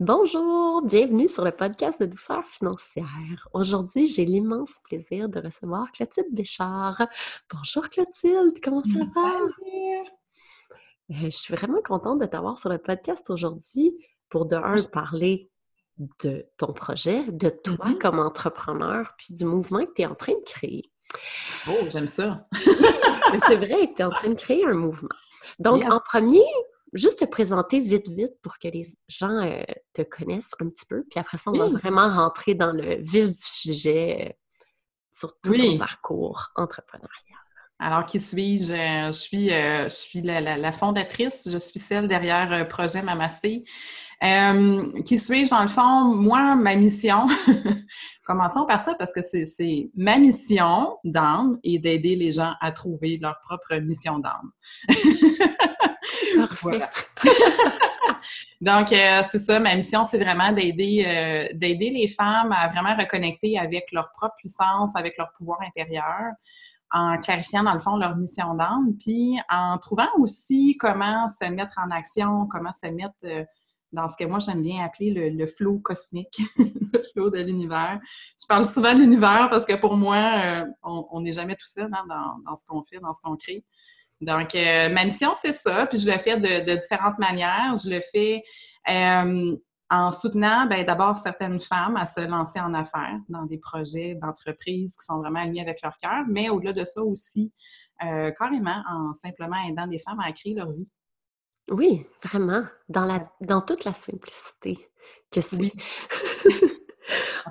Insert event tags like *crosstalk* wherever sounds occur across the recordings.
Bonjour, bienvenue sur le podcast de douceur financière. Aujourd'hui, j'ai l'immense plaisir de recevoir Clotilde Béchard. Bonjour Clotilde, comment ça va? Euh, je suis vraiment contente de t'avoir sur le podcast aujourd'hui pour de un parler de ton projet, de toi Mm-hmm. comme entrepreneur, puis du mouvement que tu es en train de créer. Oh, j'aime ça. C'est vrai tu es en train de créer un mouvement. *laughs* Donc, Yes. en premier, juste te présenter vite, vite pour que les gens euh, te connaissent un petit peu. Puis après ça, on va vraiment rentrer dans le vif du sujet euh, sur tout Oui. ton parcours entrepreneurial. Alors, qui suis-je? Euh, Je suis, euh, je suis la, la- la fondatrice, je suis celle derrière euh, Projet Mamasté. Euh, qui suis-je? Dans le fond, moi, ma mission, *laughs* commençons par ça parce que c'est- ma mission d'âme et d'aider les gens à trouver leur propre mission d'âme. Voilà. *laughs* Donc, euh, c'est ça, ma mission, c'est vraiment d'aider euh, d'aider les femmes à vraiment reconnecter avec leur propre puissance, avec leur pouvoir intérieur, en clarifiant, dans le fond, leur mission d'âme, puis en trouvant aussi comment se mettre en action, comment se mettre euh, dans ce que moi, j'aime bien appeler le, le flow cosmique, *laughs* le flow de l'univers. Je parle souvent de l'univers parce que pour moi, euh, on n'est jamais tout seul hein, dans, dans ce qu'on fait, dans ce qu'on crée. Donc, euh, ma mission, c'est ça. Puis je le fais de, différentes manières. Je le fais en soutenant ben, d'abord certaines femmes à se lancer en affaires dans des projets d'entreprise qui sont vraiment alignés avec leur cœur, mais au-delà de ça aussi, euh, carrément en simplement aidant des femmes à créer leur vie. Oui, vraiment, dans, la, dans toute la simplicité que c'est. Oui.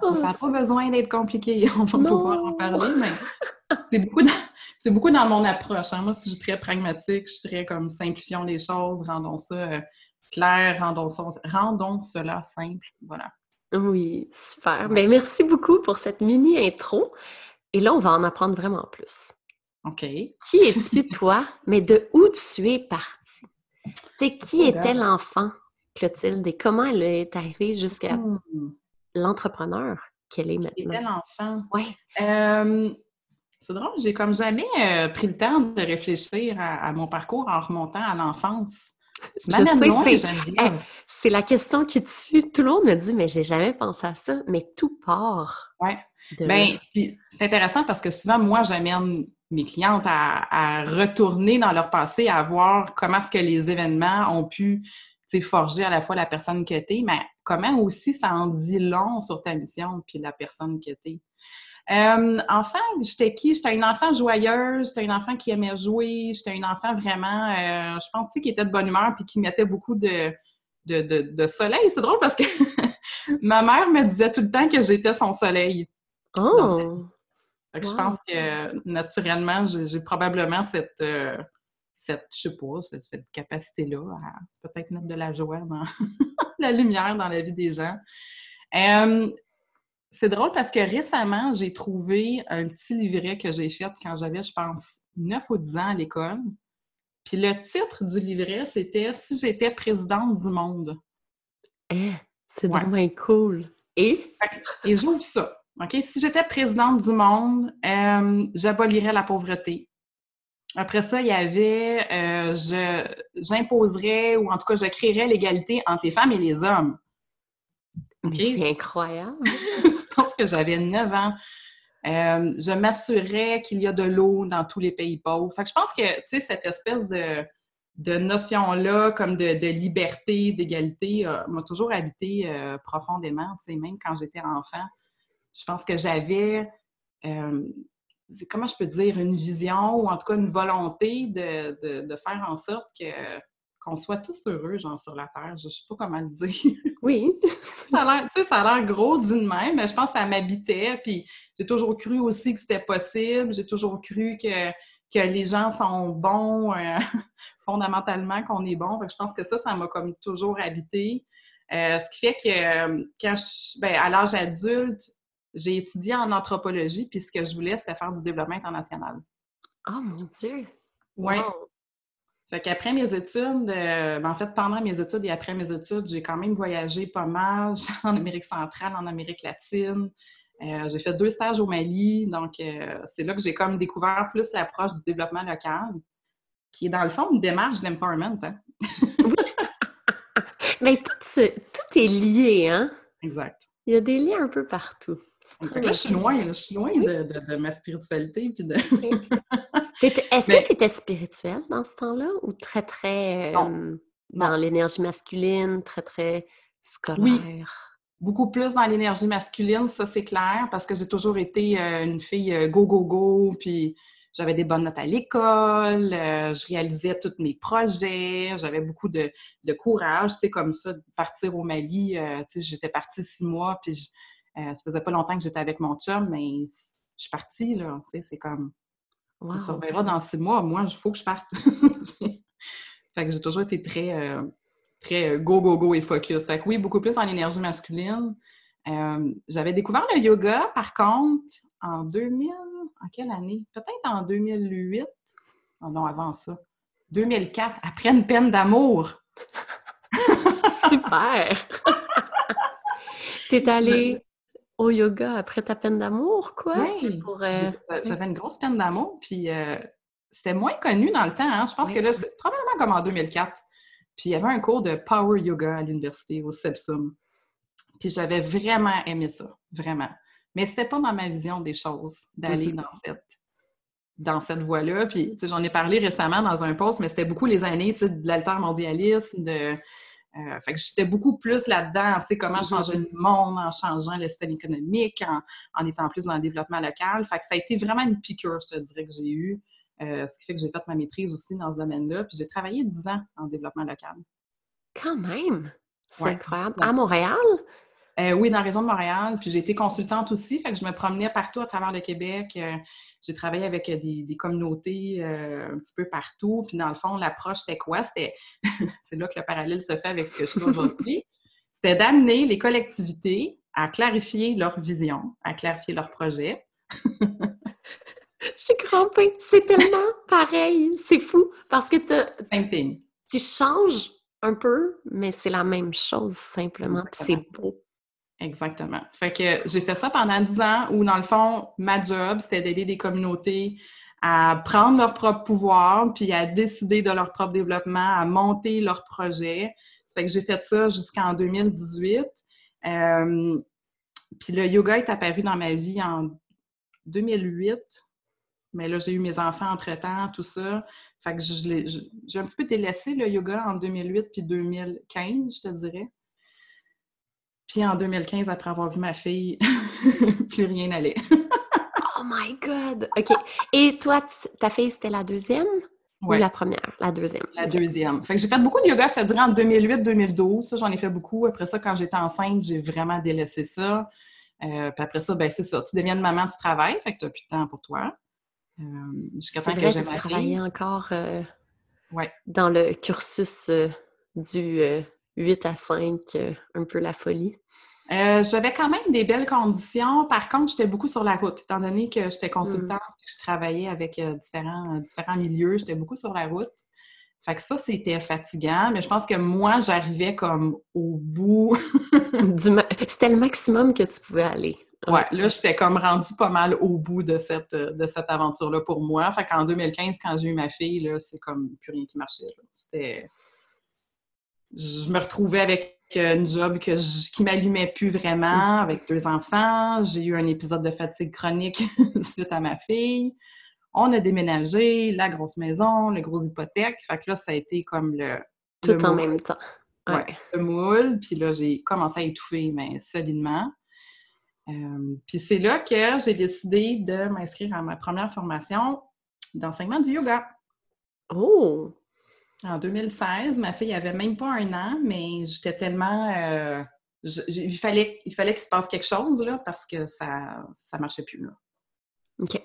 Oh, *laughs* ça n'a c'est- pas besoin d'être compliqué. *laughs* On va Non. pouvoir en parler, mais c'est beaucoup, c'est beaucoup dans mon approche. hein. Moi, je suis très pragmatique, je suis très comme simplifions les choses, rendons ça euh, clair, rendons, rendons cela simple. Voilà. Oui, super. Ben, merci beaucoup pour cette mini intro. Et là, on va en apprendre vraiment plus. OK. Qui es-tu, *laughs* toi, mais de où tu es partie? Tu sais, qui Oh, était l'enfant, Clotilde, et comment elle est arrivée jusqu'à Hmm. l'entrepreneur qu'elle est Qui était maintenant? l'enfant? Oui. Euh, c'est drôle, j'ai comme jamais euh, pris le temps de réfléchir à, à mon parcours en remontant à l'enfance. Tu Je sais, c'est- la question qui tue. Tout le monde me dit, mais j'ai jamais pensé à ça. Mais tout part de Ben, c'est intéressant parce que souvent, moi, j'amène mes clientes à, à retourner dans leur passé, à voir comment est-ce que les événements ont pu tu forger à la fois la personne que t'es, mais comment aussi ça en dit long sur ta mission puis la personne que t'es. Euh, enfant, j'étais qui? J'étais une enfant joyeuse, j'étais une enfant qui aimait jouer, j'étais une enfant vraiment, euh, je pense, tu sais, qui était de bonne humeur puis qui mettait beaucoup de, de, de, de soleil. C'est drôle parce que *laughs* ma mère me disait tout le temps que j'étais son soleil. Oh! Que Je pense que naturellement, j'ai probablement cette, euh, cette, je sais pas, cette, cette capacité-là à peut-être mettre de la joie dans *laughs* la lumière dans la vie des gens. Euh, c'est drôle parce que récemment, j'ai trouvé un petit livret que j'ai fait quand j'avais, je pense, 9 ou 10 ans à l'école. Puis le titre du livret, c'était Si j'étais présidente du monde. Eh, c'est Ouais. vraiment cool. Et? Et j'ouvre ça. OK? Si j'étais présidente du monde, euh, j'abolirais la pauvreté. Après ça, il y avait euh, je j'imposerais ou en tout cas je créerais l'égalité entre les femmes et les hommes. C'est incroyable. *laughs* Je pense que j'avais 9 ans. Euh, je m'assurais qu'il y a de l'eau dans tous les pays pauvres. Fait que je pense que, tu sais, cette espèce de, de notion-là, comme de, de liberté, d'égalité, euh, m'a toujours habité euh, profondément, tu sais, même quand j'étais enfant. Je pense que j'avais, comment je peux dire, une vision ou en tout cas une volonté de, de- de faire en sorte que qu'on soit tous heureux, genre, sur la Terre. Je ne sais pas comment le dire. Oui. *laughs* Ça a l'air- gros dit de même, mais je pense que ça m'habitait. Puis j'ai toujours cru aussi que c'était possible. J'ai toujours cru que, que les gens sont bons, euh, *laughs* fondamentalement, qu'on est bon. Je pense que ça, ça m'a comme toujours habité. Euh, ce qui fait que euh, quand je, ben, à l'âge adulte, j'ai étudié en anthropologie, puis ce que je voulais, c'était faire du développement international. Oh mon Dieu! Wow. Fait qu'après mes études, euh, ben, en fait, pendant mes études et après mes études, j'ai quand même voyagé pas mal *laughs* en Amérique centrale, en Amérique latine. Euh, j'ai fait deux stages au Mali, donc euh, c'est là que j'ai comme découvert plus l'approche du développement local, qui est dans le fond une démarche d'empowerment. Hein? *laughs* Mais tout, tout est lié, hein? Exact. Il y a des liens un peu partout. là, je suis loin, je suis loin de, ma spiritualité. Puis de... *laughs* Est-ce que tu étais spirituelle dans ce temps-là ou très, très euh, dans l'énergie masculine, très, très scolaire? Oui. Beaucoup plus dans l'énergie masculine, ça c'est clair, parce que j'ai toujours été euh, une fille euh, go, go, go, puis j'avais des bonnes notes à l'école, je réalisais tous mes projets, j'avais beaucoup de, courage, tu sais, comme ça, de partir au Mali, tu sais, j'étais partie six mois, puis ça faisait pas longtemps que j'étais avec mon chum, mais je suis partie, là, tu sais, c'est comme, on se reverra dans six mois. Moi, il faut que je parte. *laughs* fait que j'ai toujours été très, euh, très euh, go, go, go et focus. Fait que oui, beaucoup plus en énergie masculine. Euh, j'avais découvert le yoga, par contre, en 2000, en quelle année? Peut-être en 2008. Oh non, avant ça. 2004, après une peine d'amour. *laughs* Super! *laughs* T'es allée au yoga après ta peine d'amour, quoi? Oui, euh, j'avais une grosse peine d'amour, puis euh, c'était moins connu dans le temps. Hein. Je pense que là, c'est probablement comme en 2004. Puis il y avait un cours de Power Yoga à l'université, au CEPSUM. Puis j'avais vraiment aimé ça, vraiment. Mais c'était pas dans ma vision des choses d'aller mm-hmm. dans cette dans cette voie-là. Puis, j'en ai parlé récemment dans un post, mais c'était beaucoup les années de l'altermondialisme, de euh, fait que j'étais beaucoup plus là-dedans, tu sais, comment mm-hmm. changer le monde en changeant le système économique, en, étant plus dans le développement local. Fait que ça a été vraiment une piqûre, je te dirais, que j'ai eue. Euh, ce qui fait que j'ai fait ma maîtrise aussi dans ce domaine-là. Puis j'ai travaillé 10 ans en développement local. Quand même! C'est incroyable. À Montréal? Euh, oui, dans la région de Montréal. Puis j'ai été consultante aussi, fait que je me promenais partout à travers le Québec. Euh, j'ai travaillé avec euh, des, communautés un petit peu partout. Puis dans le fond, l'approche, c'était quoi? C'était, *laughs* c'est là que le parallèle se fait avec ce que je fais aujourd'hui. *laughs* C'était d'amener les collectivités à clarifier leur vision, à clarifier leur projet. *laughs* J'ai crampé. C'est tellement pareil. C'est fou parce que tu changes un peu, mais c'est la même chose simplement. C'est beau. Exactement. Fait que j'ai fait ça pendant dix ans où, dans le fond, ma job, c'était d'aider des communautés à prendre leur propre pouvoir, puis à décider de leur propre développement, à monter leurs projets. Ça fait que j'ai fait ça jusqu'en 2018. Euh, puis le yoga est apparu dans ma vie en 2008. Mais là, j'ai eu mes enfants entre-temps, tout ça. Fait que j'ai un petit peu délaissé le yoga en 2008 puis 2015, je te dirais. Puis en 2015, après avoir vu ma fille, *laughs* plus rien n'allait. *laughs* oh my God! OK. Et toi, ta fille, c'était la deuxième? Ou la première? La deuxième. La deuxième. Fait que j'ai fait beaucoup de yoga, je te dirais, en 2008-2012. Ça, j'en ai fait beaucoup. Après ça, quand j'étais enceinte, j'ai vraiment délaissé ça. Euh, puis après ça, ben c'est ça. Tu deviens une maman, tu travailles, fait que tu n'as plus de temps pour toi. Euh, jusqu'à temps que j'ai ma fille. encore euh, dans le cursus du 8 à 5, euh, un peu la folie? Euh, j'avais quand même des belles conditions. Par contre, j'étais beaucoup sur la route. Étant donné que j'étais consultante et que je travaillais avec euh, différents, différents milieux, j'étais beaucoup sur la route. Fait que ça, c'était fatigant, mais je pense que moi, j'arrivais comme au bout. *laughs* C'était le maximum que tu pouvais aller. Ouais, là, j'étais comme rendue pas mal au bout de cette, de cette aventure-là pour moi. Fait qu'en 2015, quand j'ai eu ma fille, là, c'est comme plus rien qui marchait. C'était je me retrouvais avec une job que qui m'allumait plus vraiment, avec deux enfants. J'ai eu un épisode de fatigue chronique *laughs* suite à ma fille. On a déménagé, la grosse maison, le gros hypothèque. Fait que là, ça a été comme le. Tout en même temps. Ouais. le moule. Puis là, j'ai commencé à étouffer, mais solidement. Euh, puis c'est là que j'ai décidé de m'inscrire à ma première formation d'enseignement du yoga. Oh! En 2016, ma fille avait même pas un an, mais j'étais tellement. Euh, il fallait, il fallait qu'il se passe quelque chose, là, parce que ça ne marchait plus, là. OK.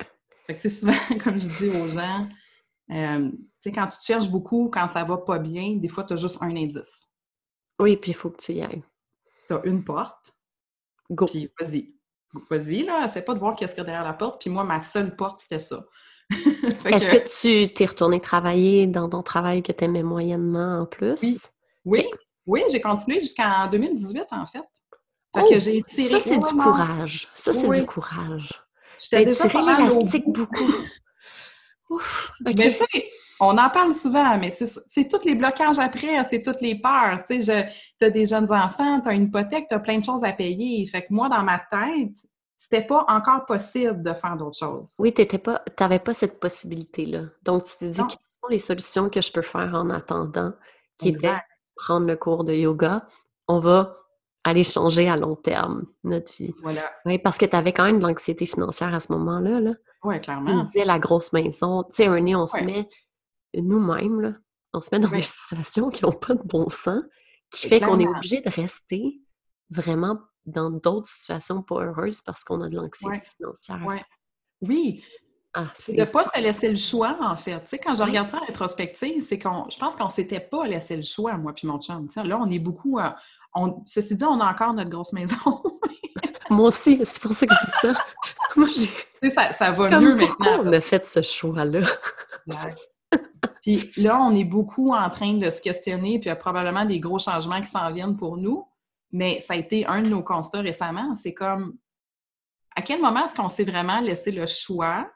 Fait que, souvent, *laughs* comme je dis aux gens, euh, tu sais, quand tu te cherches beaucoup, quand ça va pas bien, des fois, tu as juste un indice. Oui, puis il faut que tu y ailles. Tu as une porte. Go. Puis vas-y. Vas-y, là, essaie pas de voir qu'est-ce qu'il y a derrière la porte. Puis moi, ma seule porte, c'était ça. *laughs* Est-ce que... tu t'es retourné travailler dans ton travail que tu aimais moyennement en plus? Oui. Oui, j'ai continué jusqu'en 2018, en fait. fait que oh! j'ai tiré ça, c'est du courage. Ça, c'est du courage. J'ai tiré l'élastique beaucoup. *laughs* Ouf! Mais tu sais, on en parle souvent, mais c'est tous les blocages après, c'est toutes les peurs. Tu sais, as des jeunes enfants, tu as une hypothèque, tu as plein de choses à payer. Fait que moi, dans ma tête, c'était pas encore possible de faire d'autres choses. Oui, tu n'avais pas cette possibilité-là. Donc, tu t'es dit, quelles sont les solutions que je peux faire en attendant, qui était prendre le cours de yoga? On va aller changer à long terme notre vie. Voilà. Oui, parce que tu avais quand même de l'anxiété financière à ce moment-là. Là. Oui, clairement. Tu disais la grosse maison. Tu sais, un on se met nous-mêmes, on se met dans des *laughs* situations qui n'ont pas de bon sens, qui fait qu'on est obligé de rester vraiment dans d'autres situations pas heureuses parce qu'on a de l'anxiété financière. Oui. Ah, c'est de ne pas se laisser le choix, en fait. Tu sais, quand je regarde ça en rétrospective, c'est qu'on, je pense qu'on ne s'était pas laissé le choix, moi puis mon chum. là, on est beaucoup, euh, ceci dit, on a encore notre grosse maison. *laughs* Moi aussi, c'est pour ça que je dis ça. *laughs* Moi, ça, ça va mieux maintenant. on a fait ce choix-là? puis là, on est beaucoup en train de se questionner, puis il y a probablement des gros changements qui s'en viennent pour nous. Mais ça a été un de nos constats récemment. C'est comme, à quel moment est-ce qu'on s'est vraiment laissé le choix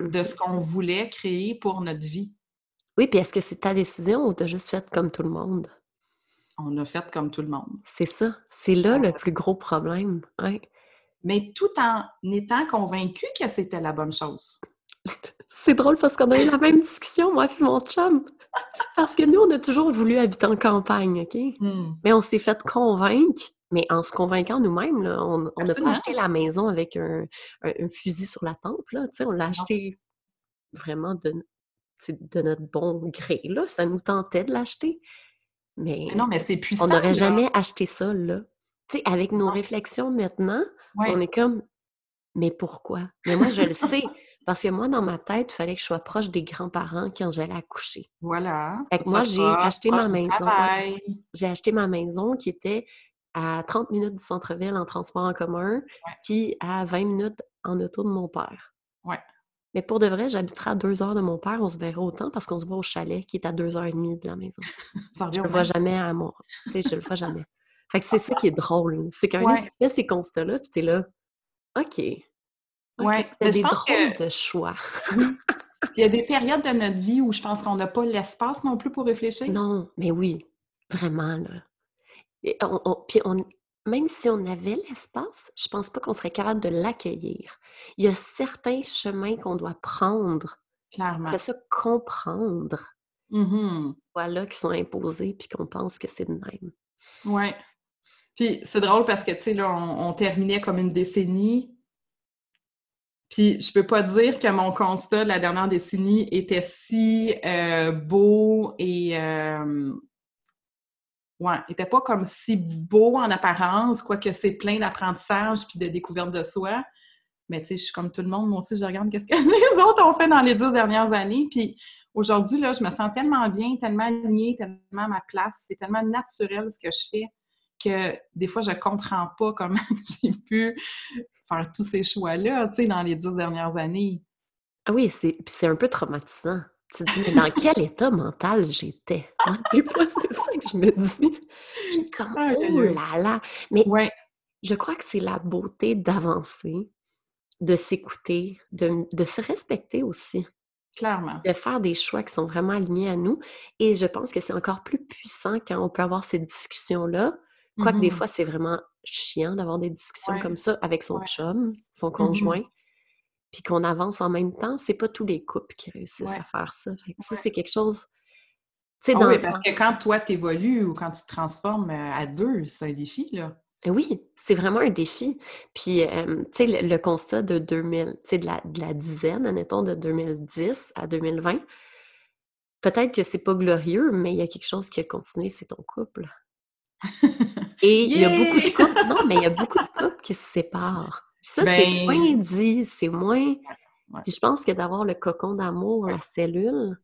de ce qu'on voulait créer pour notre vie? Oui, puis est-ce que c'est ta décision ou tu as juste fait comme tout le monde? on a fait comme tout le monde. C'est ça. C'est là le plus gros problème. Mais tout en étant convaincu que c'était la bonne chose. *laughs* C'est drôle parce qu'on a eu la même discussion, moi et mon chum. Parce que nous, on a toujours voulu habiter en campagne, OK? Hmm. Mais on s'est fait convaincre, mais en se convainquant nous-mêmes, on n'a pas acheté la maison avec un, fusil sur la tempe, là, on l'a acheté vraiment de, de notre bon gré, là. Ça nous tentait de l'acheter. Mais, non, mais c'est puissant. On n'aurait jamais acheté ça, là. Tu sais, avec nos réflexions maintenant, on est comme, mais pourquoi? Mais moi, je le sais. Parce que moi, dans ma tête, il fallait que je sois proche des grands-parents quand j'allais accoucher. Voilà. Fait que moi, j'ai acheté ma maison. J'ai acheté ma maison qui était à 30 minutes du centre-ville en transport en commun, puis à 20 minutes en auto de mon père. Ouais. Mais pour de vrai, j'habiterai à deux heures de mon père, on se verra autant parce qu'on se voit au chalet qui est à deux heures et demie de la maison. *laughs* je ne le vois jamais à moi. Tu sais, je le vois jamais. Fait que c'est ça qui est drôle. C'est qu'un ouais. fait ces constats-là, puis t'es là, OK. Ouais. C'est des drôles de choix. *laughs* il y a des périodes de notre vie où je pense qu'on n'a pas l'espace non plus pour réfléchir. Non, mais oui, vraiment, là. puis on, même si on avait l'espace, je pense pas qu'on serait capable de l'accueillir. Il y a certains chemins qu'on doit prendre. Clairement. se comprendre. Mmh voilà, qui sont imposés puis qu'on pense que c'est de même. Oui. Puis c'est drôle parce que, tu sais, là, on, terminait comme une décennie. Puis je peux pas dire que mon constat de la dernière décennie était si euh, beau et euh, ouais, n'était pas comme si beau en apparence, quoique c'est plein d'apprentissage puis de découverte de soi. Mais tu sais, je suis comme tout le monde, moi aussi, je regarde qu'est-ce que *laughs* les autres ont fait dans les dix dernières années. Puis aujourd'hui, là, je me sens tellement bien, tellement alignée, tellement à ma place. C'est tellement naturel ce que je fais que des fois, je comprends pas comment *laughs* j'ai pu faire tous ces choix-là, tu sais, dans les dix dernières années. Ah oui, c'est un peu traumatisant. Tu te dis, mais dans quel état mental j'étais? *laughs* c'est ça que je me dis. Je comme, oh là là! Mais je crois que c'est la beauté d'avancer, de s'écouter, de, se respecter aussi. Clairement. De faire des choix qui sont vraiment alignés à nous. Et je pense que c'est encore plus puissant quand on peut avoir ces discussions-là. Quoique des mm-hmm. fois, c'est vraiment chiant d'avoir des discussions comme ça avec son chum, son mm-hmm. conjoint puis qu'on avance en même temps, c'est pas tous les couples qui réussissent à faire ça. ça, c'est quelque chose. Ah oui, parce que quand toi, tu évolues ou quand tu te transformes euh, à deux, c'est un défi, là. Oui, c'est vraiment un défi. Puis, tu sais, le, constat de 2000, tu sais, de la, de la dizaine, admettons, de 2010 à 2020, peut-être que c'est pas glorieux, mais il y a quelque chose qui a continué, c'est ton couple. *laughs* Et il y a beaucoup de couples, non, mais il y a beaucoup de couples qui se séparent. Ça, c'est ben moins dit, c'est moins. Puis je pense que d'avoir le cocon d'amour, la cellule,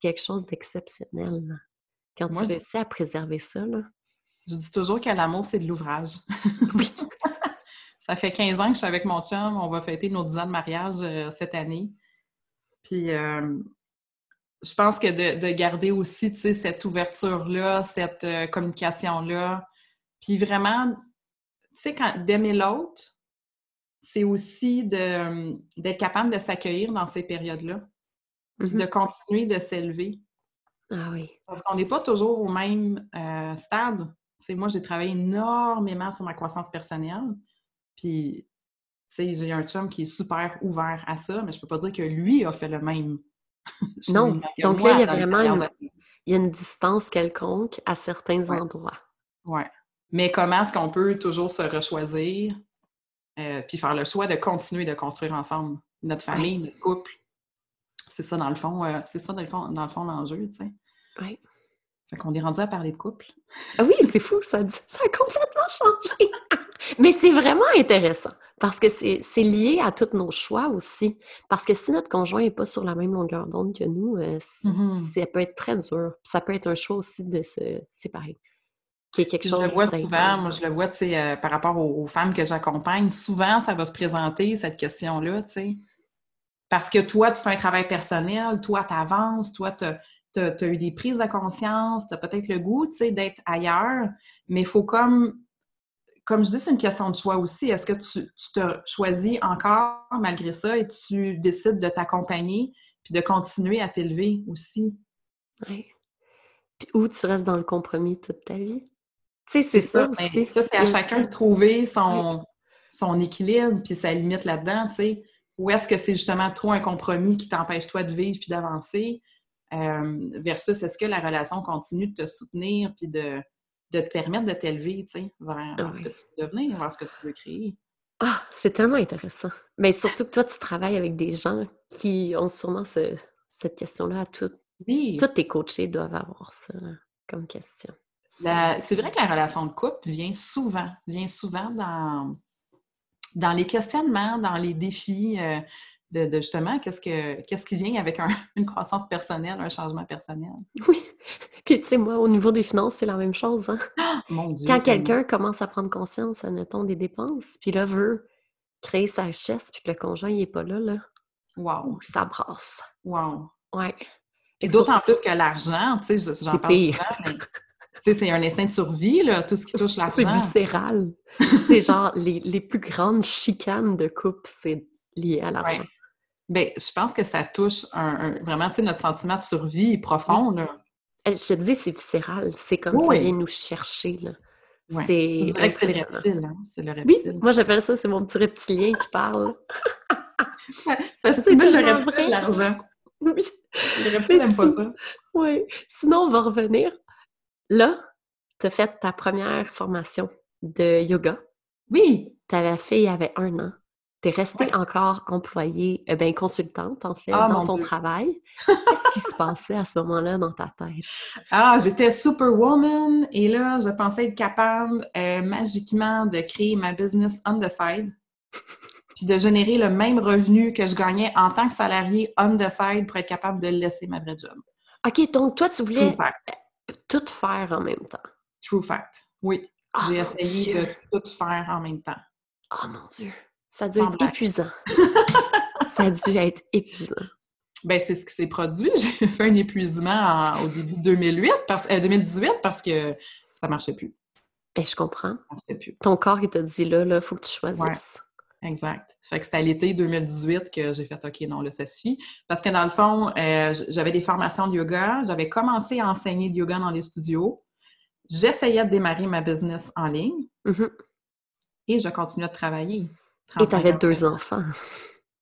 quelque chose d'exceptionnel. Quand tu réussis à préserver ça, là. Je dis toujours que l'amour, c'est de l'ouvrage. oui. *laughs* ça fait 15 ans que je suis avec mon chum. On va fêter nos 10 ans de mariage euh, cette année. Puis euh, je pense que de, garder aussi, cette ouverture-là, cette euh, communication-là, puis vraiment, tu sais, d'aimer l'autre, c'est aussi d'être capable de s'accueillir dans ces périodes-là. puis de continuer de s'élever. Ah oui. Parce qu'on n'est pas toujours au même euh, stade. sais, moi, j'ai travaillé énormément sur ma croissance personnelle. Puis, j'ai un chum qui est super ouvert à ça, mais je peux pas dire que lui a fait le même. *laughs* non. Donc là, il y a vraiment une, il y a une distance quelconque à certains endroits. Oui. Mais comment est-ce qu'on peut toujours se rechoisir euh, puis faire le choix de continuer de construire ensemble? Notre famille, notre couple? C'est ça, dans le fond, euh, c'est ça, dans le fond, dans le fond, l'enjeu, tu sais. Oui. Fait qu'on est rendu à parler de couple. Ah oui, c'est fou, ça, ça a complètement changé. *laughs* Mais c'est vraiment intéressant parce que c'est lié à tous nos choix aussi. Parce que si notre conjoint n'est pas sur la même longueur d'onde que nous, euh, mm-hmm. ça peut être très dur. Ça peut être un choix aussi de se séparer. Qui est quelque chose je le vois souvent, moi je le vois, tu sais, euh, par rapport aux, femmes que j'accompagne, souvent ça va se présenter, cette question-là, tu sais. Parce que toi, tu fais un travail personnel, toi, tu avances, toi, tu as, eu des prises de conscience, tu as peut-être le goût, tu sais, d'être ailleurs, mais il faut comme comme je dis, c'est une question de choix aussi. Est-ce que tu, te choisis encore malgré ça et tu décides de t'accompagner puis de continuer à t'élever aussi? Oui. Puis où tu restes dans le compromis toute ta vie? Tu sais, c'est ça, aussi. Ça, c'est à chacun de trouver son, son équilibre puis sa limite là-dedans, tu sais. Ou est-ce que c'est justement trop un compromis qui t'empêche toi de vivre puis d'avancer? Euh, versus est-ce que la relation continue de te soutenir puis de, de te permettre de t'élever, tu sais, vers, ce que tu veux devenir, vers ce que tu veux créer? Ah, c'est tellement intéressant. Mais surtout que toi, tu travailles avec des gens qui ont sûrement cette question-là à toutes. Oui. Tous tes coachés doivent avoir ça comme question. C'est vrai que la relation de couple vient souvent, vient souvent dans, dans les questionnements, dans les défis. Euh, de, justement qu'est-ce que qu'est-ce qui vient avec *laughs* une croissance personnelle, un changement personnel? Oui. *laughs* Puis tu sais, moi, au niveau des finances, c'est la même chose. Hein? Ah, mon Dieu, Quand quelqu'un commence à prendre conscience, admettons, des dépenses, puis là veut créer sa richesse, puis que le conjoint n'est pas là, là. Wow. Ça brasse. Wow. Ouais. Et d'autant plus que l'argent, tu sais, j'en parle pire. souvent, mais *laughs* sais, c'est un instinct de survie, là, tout ce qui touche l'argent. C'est viscéral. *laughs* c'est genre les, les, plus grandes chicanes de couple, c'est lié à l'argent. Bien, je pense que ça touche un, vraiment, tu sais, notre sentiment de survie profond, là. Je te dis, c'est viscéral. C'est comme ça vient nous chercher, là. C'est c'est le reptile, hein? C'est le reptile. Oui, moi j'appelle ça, c'est mon petit reptilien qui parle. *laughs* ça stimule le reptile, l'argent. Oui. Le reptile n'aime pas ça. Oui. Sinon, on va revenir. Là, tu as fait ta première formation de yoga. Oui. Tu avais fait il y avait un an. Tu es restée encore employée, eh bien, consultante, en fait, ah, dans ton travail. *laughs* Qu'est-ce qui se passait à ce moment-là dans ta tête? Ah, j'étais superwoman et là, je pensais être capable euh, magiquement de créer ma business on the side *laughs* puis de générer le même revenu que je gagnais en tant que salarié on the side pour être capable de laisser ma vraie job. OK, donc toi, tu voulais tout faire en même temps. True fact, oui. Ah, J'ai essayé de tout faire en même temps. Oh mon Dieu! Ça a dû être épuisant. *laughs* ça a dû être épuisant. Ben, c'est ce qui s'est produit. *laughs* J'ai fait un épuisement au début de 2008 parce, 2018 euh, parce que ça marchait plus. Ben, je comprends. Ton corps, il t'a dit là, il faut que tu choisisses. Exact. Fait que c'était à l'été 2018 que j'ai fait OK, non, là, ça suffit. Parce que dans le fond, euh, j'avais des formations de yoga. J'avais commencé à enseigner de yoga dans les studios. J'essayais de démarrer ma business en ligne. Mm-hmm. Et je continuais de travailler. Et tu avais deux enfants.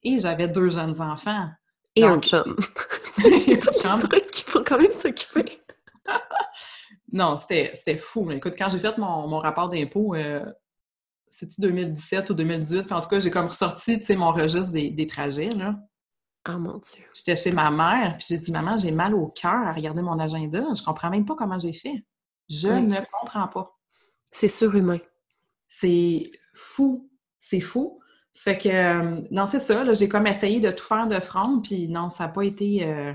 Et j'avais deux jeunes enfants. Et un chum. *laughs* c'est un truc qu'il faut quand même s'occuper. *laughs* non, c'était fou. Écoute, quand j'ai fait mon, mon rapport d'impôt, euh, c'est-tu 2017 ou 2018? en tout cas, j'ai comme ressorti mon registre des, des trajets. Là. Ah mon Dieu. J'étais chez ma mère, puis j'ai dit Maman, j'ai mal au cœur à regarder mon agenda. Je comprends même pas comment j'ai fait. Je ne comprends pas. C'est surhumain. C'est fou c'est fou. Ça fait que, euh, non, c'est ça, j'ai comme essayé de tout faire de front, puis non, ça n'a pas été, euh,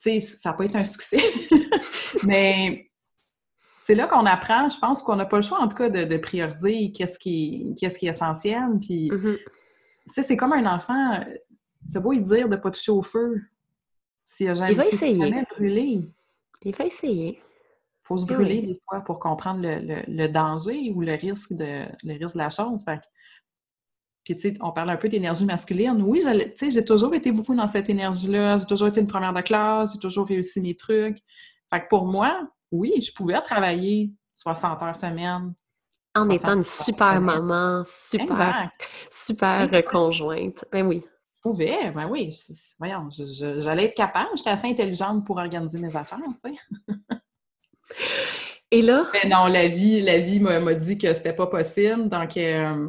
tu sais, ça n'a pas été un succès. *laughs* Mais c'est là qu'on apprend, je pense qu'on n'a pas le choix, en tout cas, de, prioriser qu'est-ce qui, qu'est-ce qui est essentiel. Puis, mm-hmm. c'est comme un enfant, t'as beau lui dire de ne pas toucher au feu. S'il a jamais, Il va essayer. brûler. Il va essayer. Il faut se brûler des fois pour comprendre le, danger ou le risque de, le risque de la chose. Fait Puis, tu sais, on parle un peu d'énergie masculine. Oui, tu sais, j'ai toujours été beaucoup dans cette énergie-là. J'ai toujours été une première de classe. J'ai toujours réussi mes trucs. Fait que pour moi, oui, je pouvais travailler 60 heures semaine. En étant une super maman, super, super conjointe. Ben oui. Je pouvais, ben oui. Voyons, j'allais être capable. J'étais assez intelligente pour organiser mes affaires, tu sais. Et là? Mais non, la vie, la vie m'a dit que c'était pas possible. Donc, euh,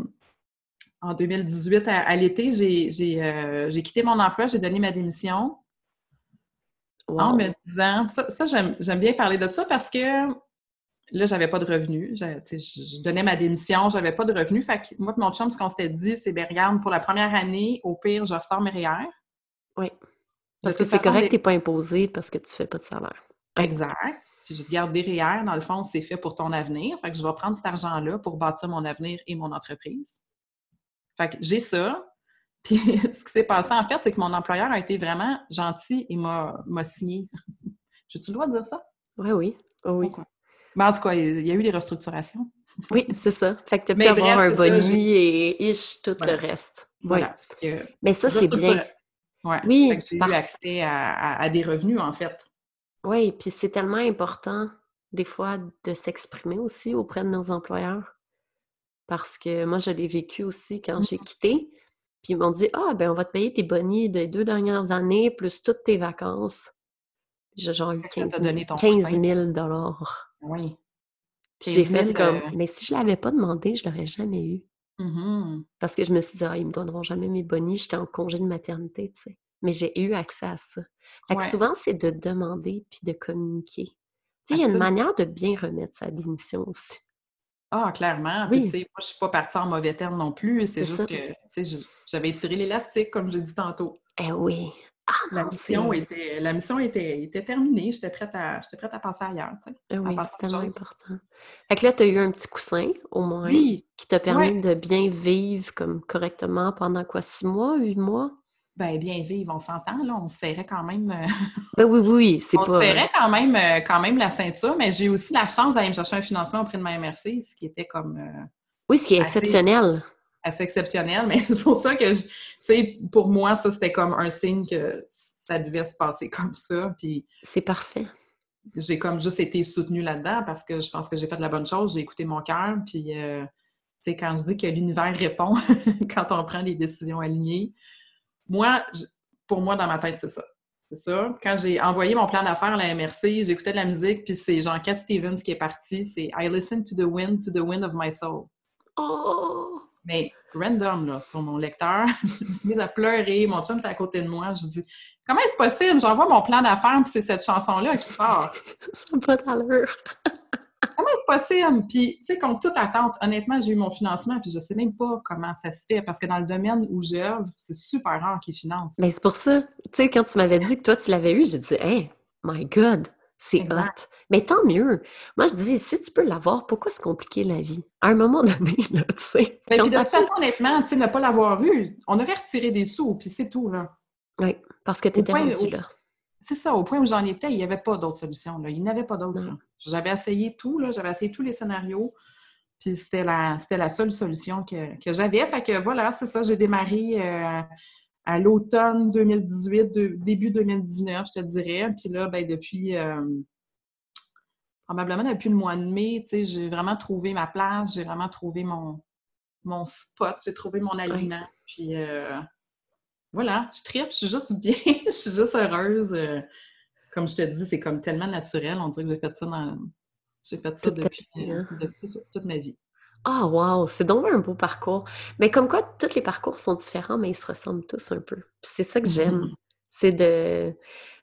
en 2018, à, l'été, euh, j'ai quitté mon emploi, j'ai donné ma démission. En me disant, ça, ça j'aime bien parler de ça parce que là, j'avais pas de revenus. Je, donnais ma démission, j'avais pas de revenus. Fait que moi mon chum, ce qu'on s'était dit, c'est, ben regarde, pour la première année, au pire, je ressors mes REER. Oui. Parce que c'est correct, tu n'es pas imposé parce que tu fais pas de salaire. Exact. Puis je garde des REER, dans le fond, c'est fait pour ton avenir. Fait que je vais prendre cet argent-là pour bâtir mon avenir et mon entreprise. Fait que j'ai ça. Puis *laughs* ce qui s'est passé, en fait, c'est que mon employeur a été vraiment gentil et m'a signé. *laughs* J'ai-tu le droit de dire ça? Oui, oui. oui. Mais en tout cas, il y a eu des restructurations. *laughs* oui, c'est ça. Fait que tu as pu avoir un boni et ish, tout le reste. Voilà. Mais ça, c'est bien. Ouais. Oui, j'ai eu accès à, des revenus, en fait. Oui, puis c'est tellement important, des fois, de s'exprimer aussi auprès de nos employeurs. Parce que moi, je l'ai vécu aussi quand j'ai mmh. quitté. Puis ils m'ont dit Ah, ben on va te payer tes bonnies des deux dernières années, plus toutes tes vacances. J'ai genre eu 15 000, 15 dollars. Oui. j'ai fait comme, euh mais si je l'avais pas demandé, je l'aurais jamais eu. Mmh Parce que je me suis dit, ah, ils me donneront jamais mes bonnies, j'étais en congé de maternité, tu sais. Mais j'ai eu accès à ça. Fait que souvent, c'est de demander puis de communiquer. Tu sais, il y a une manière de bien remettre sa démission aussi. Ah, clairement. Puis, tu sais, moi, je suis pas partie en mauvais terme non plus. C'est juste que, tu sais, j'avais tiré l'élastique, comme j'ai dit tantôt. Eh oui. Ah, la, mission était, la mission était, était terminée. J'étais prête, à, prête à passer ailleurs. Eh oui, c'est tellement important. Fait que là, tu as eu un petit coussin, au moins, qui t'a permis de bien vivre comme correctement pendant quoi? Six mois, huit mois? Ben, bien vivre, on s'entend, là, on se serrait quand même. Euh, *laughs* ben oui, oui, c'est pas. On serrait quand même, euh, quand même la ceinture, mais j'ai aussi la chance d'aller me chercher un financement auprès de ma MRC, ce qui était comme. Euh, oui, ce qui est exceptionnel. Assez exceptionnel, *laughs* mais c'est pour ça que, tu sais, pour moi, ça, c'était comme un signe que ça devait se passer comme ça. Puis. C'est parfait. J'ai comme juste été soutenue là-dedans parce que je pense que j'ai fait la bonne chose, j'ai écouté mon cœur, puis. tu sais, quand je dis que l'univers répond *laughs* quand on prend des décisions alignées, moi, pour moi, dans ma tête, c'est ça. C'est ça. Quand j'ai envoyé mon plan d'affaires à la MRC, j'écoutais de la musique, puis c'est Jean-Cat Stevens qui est parti. C'est I listen to the wind, to the wind of my soul. Oh! Mais random, là, sur mon lecteur, *laughs* je me suis mise à pleurer. Mon chum était à côté de moi. Je dis Comment est-ce possible? J'envoie mon plan d'affaires, puis c'est cette chanson-là qui part. *laughs* ça n'a pas d'allure. Comment c'est possible? Puis, tu sais, comme toute attente, honnêtement, j'ai eu mon financement, puis je sais même pas comment ça se fait, parce que dans le domaine où j'œuvre, c'est super rare qu'ils financent. Mais c'est pour ça, tu sais, quand tu m'avais dit que toi, tu l'avais eu, j'ai dit, hey, my God, c'est hot. Mais tant mieux. Moi, je dis, si tu peux l'avoir, pourquoi se compliquer la vie? À un moment donné, *laughs* là, tu sais. Mais de toute façon, honnêtement, tu sais, ne pas l'avoir eu, on aurait retiré des sous, puis c'est tout, là. Oui, parce que tu étais rendu là. C'est ça, au point où j'en étais, il n'y avait pas d'autre solution. Il n'y avait pas d'autre. J'avais essayé tout, j'avais essayé tous les scénarios. Puis c'était la, la seule solution que, j'avais. Fait que voilà, c'est ça. J'ai démarré euh, à l'automne 2018, début 2019, je te dirais. Puis là, ben, depuis euh, probablement depuis le mois de mai, j'ai vraiment trouvé ma place, j'ai vraiment trouvé mon, mon spot, j'ai trouvé mon aliment. Puis euh, voilà, je tripe, je suis juste bien, *laughs* je suis juste heureuse. Euh, comme je te dis, c'est comme tellement naturel. On dirait que j'ai fait ça dans. J'ai fait ça depuis, euh, toute ma vie. Ah, oh, wow! C'est donc un beau parcours. Mais comme quoi, tous les parcours sont différents, mais ils se ressemblent tous un peu. c'est ça que j'aime. Mm-hmm. C'est de,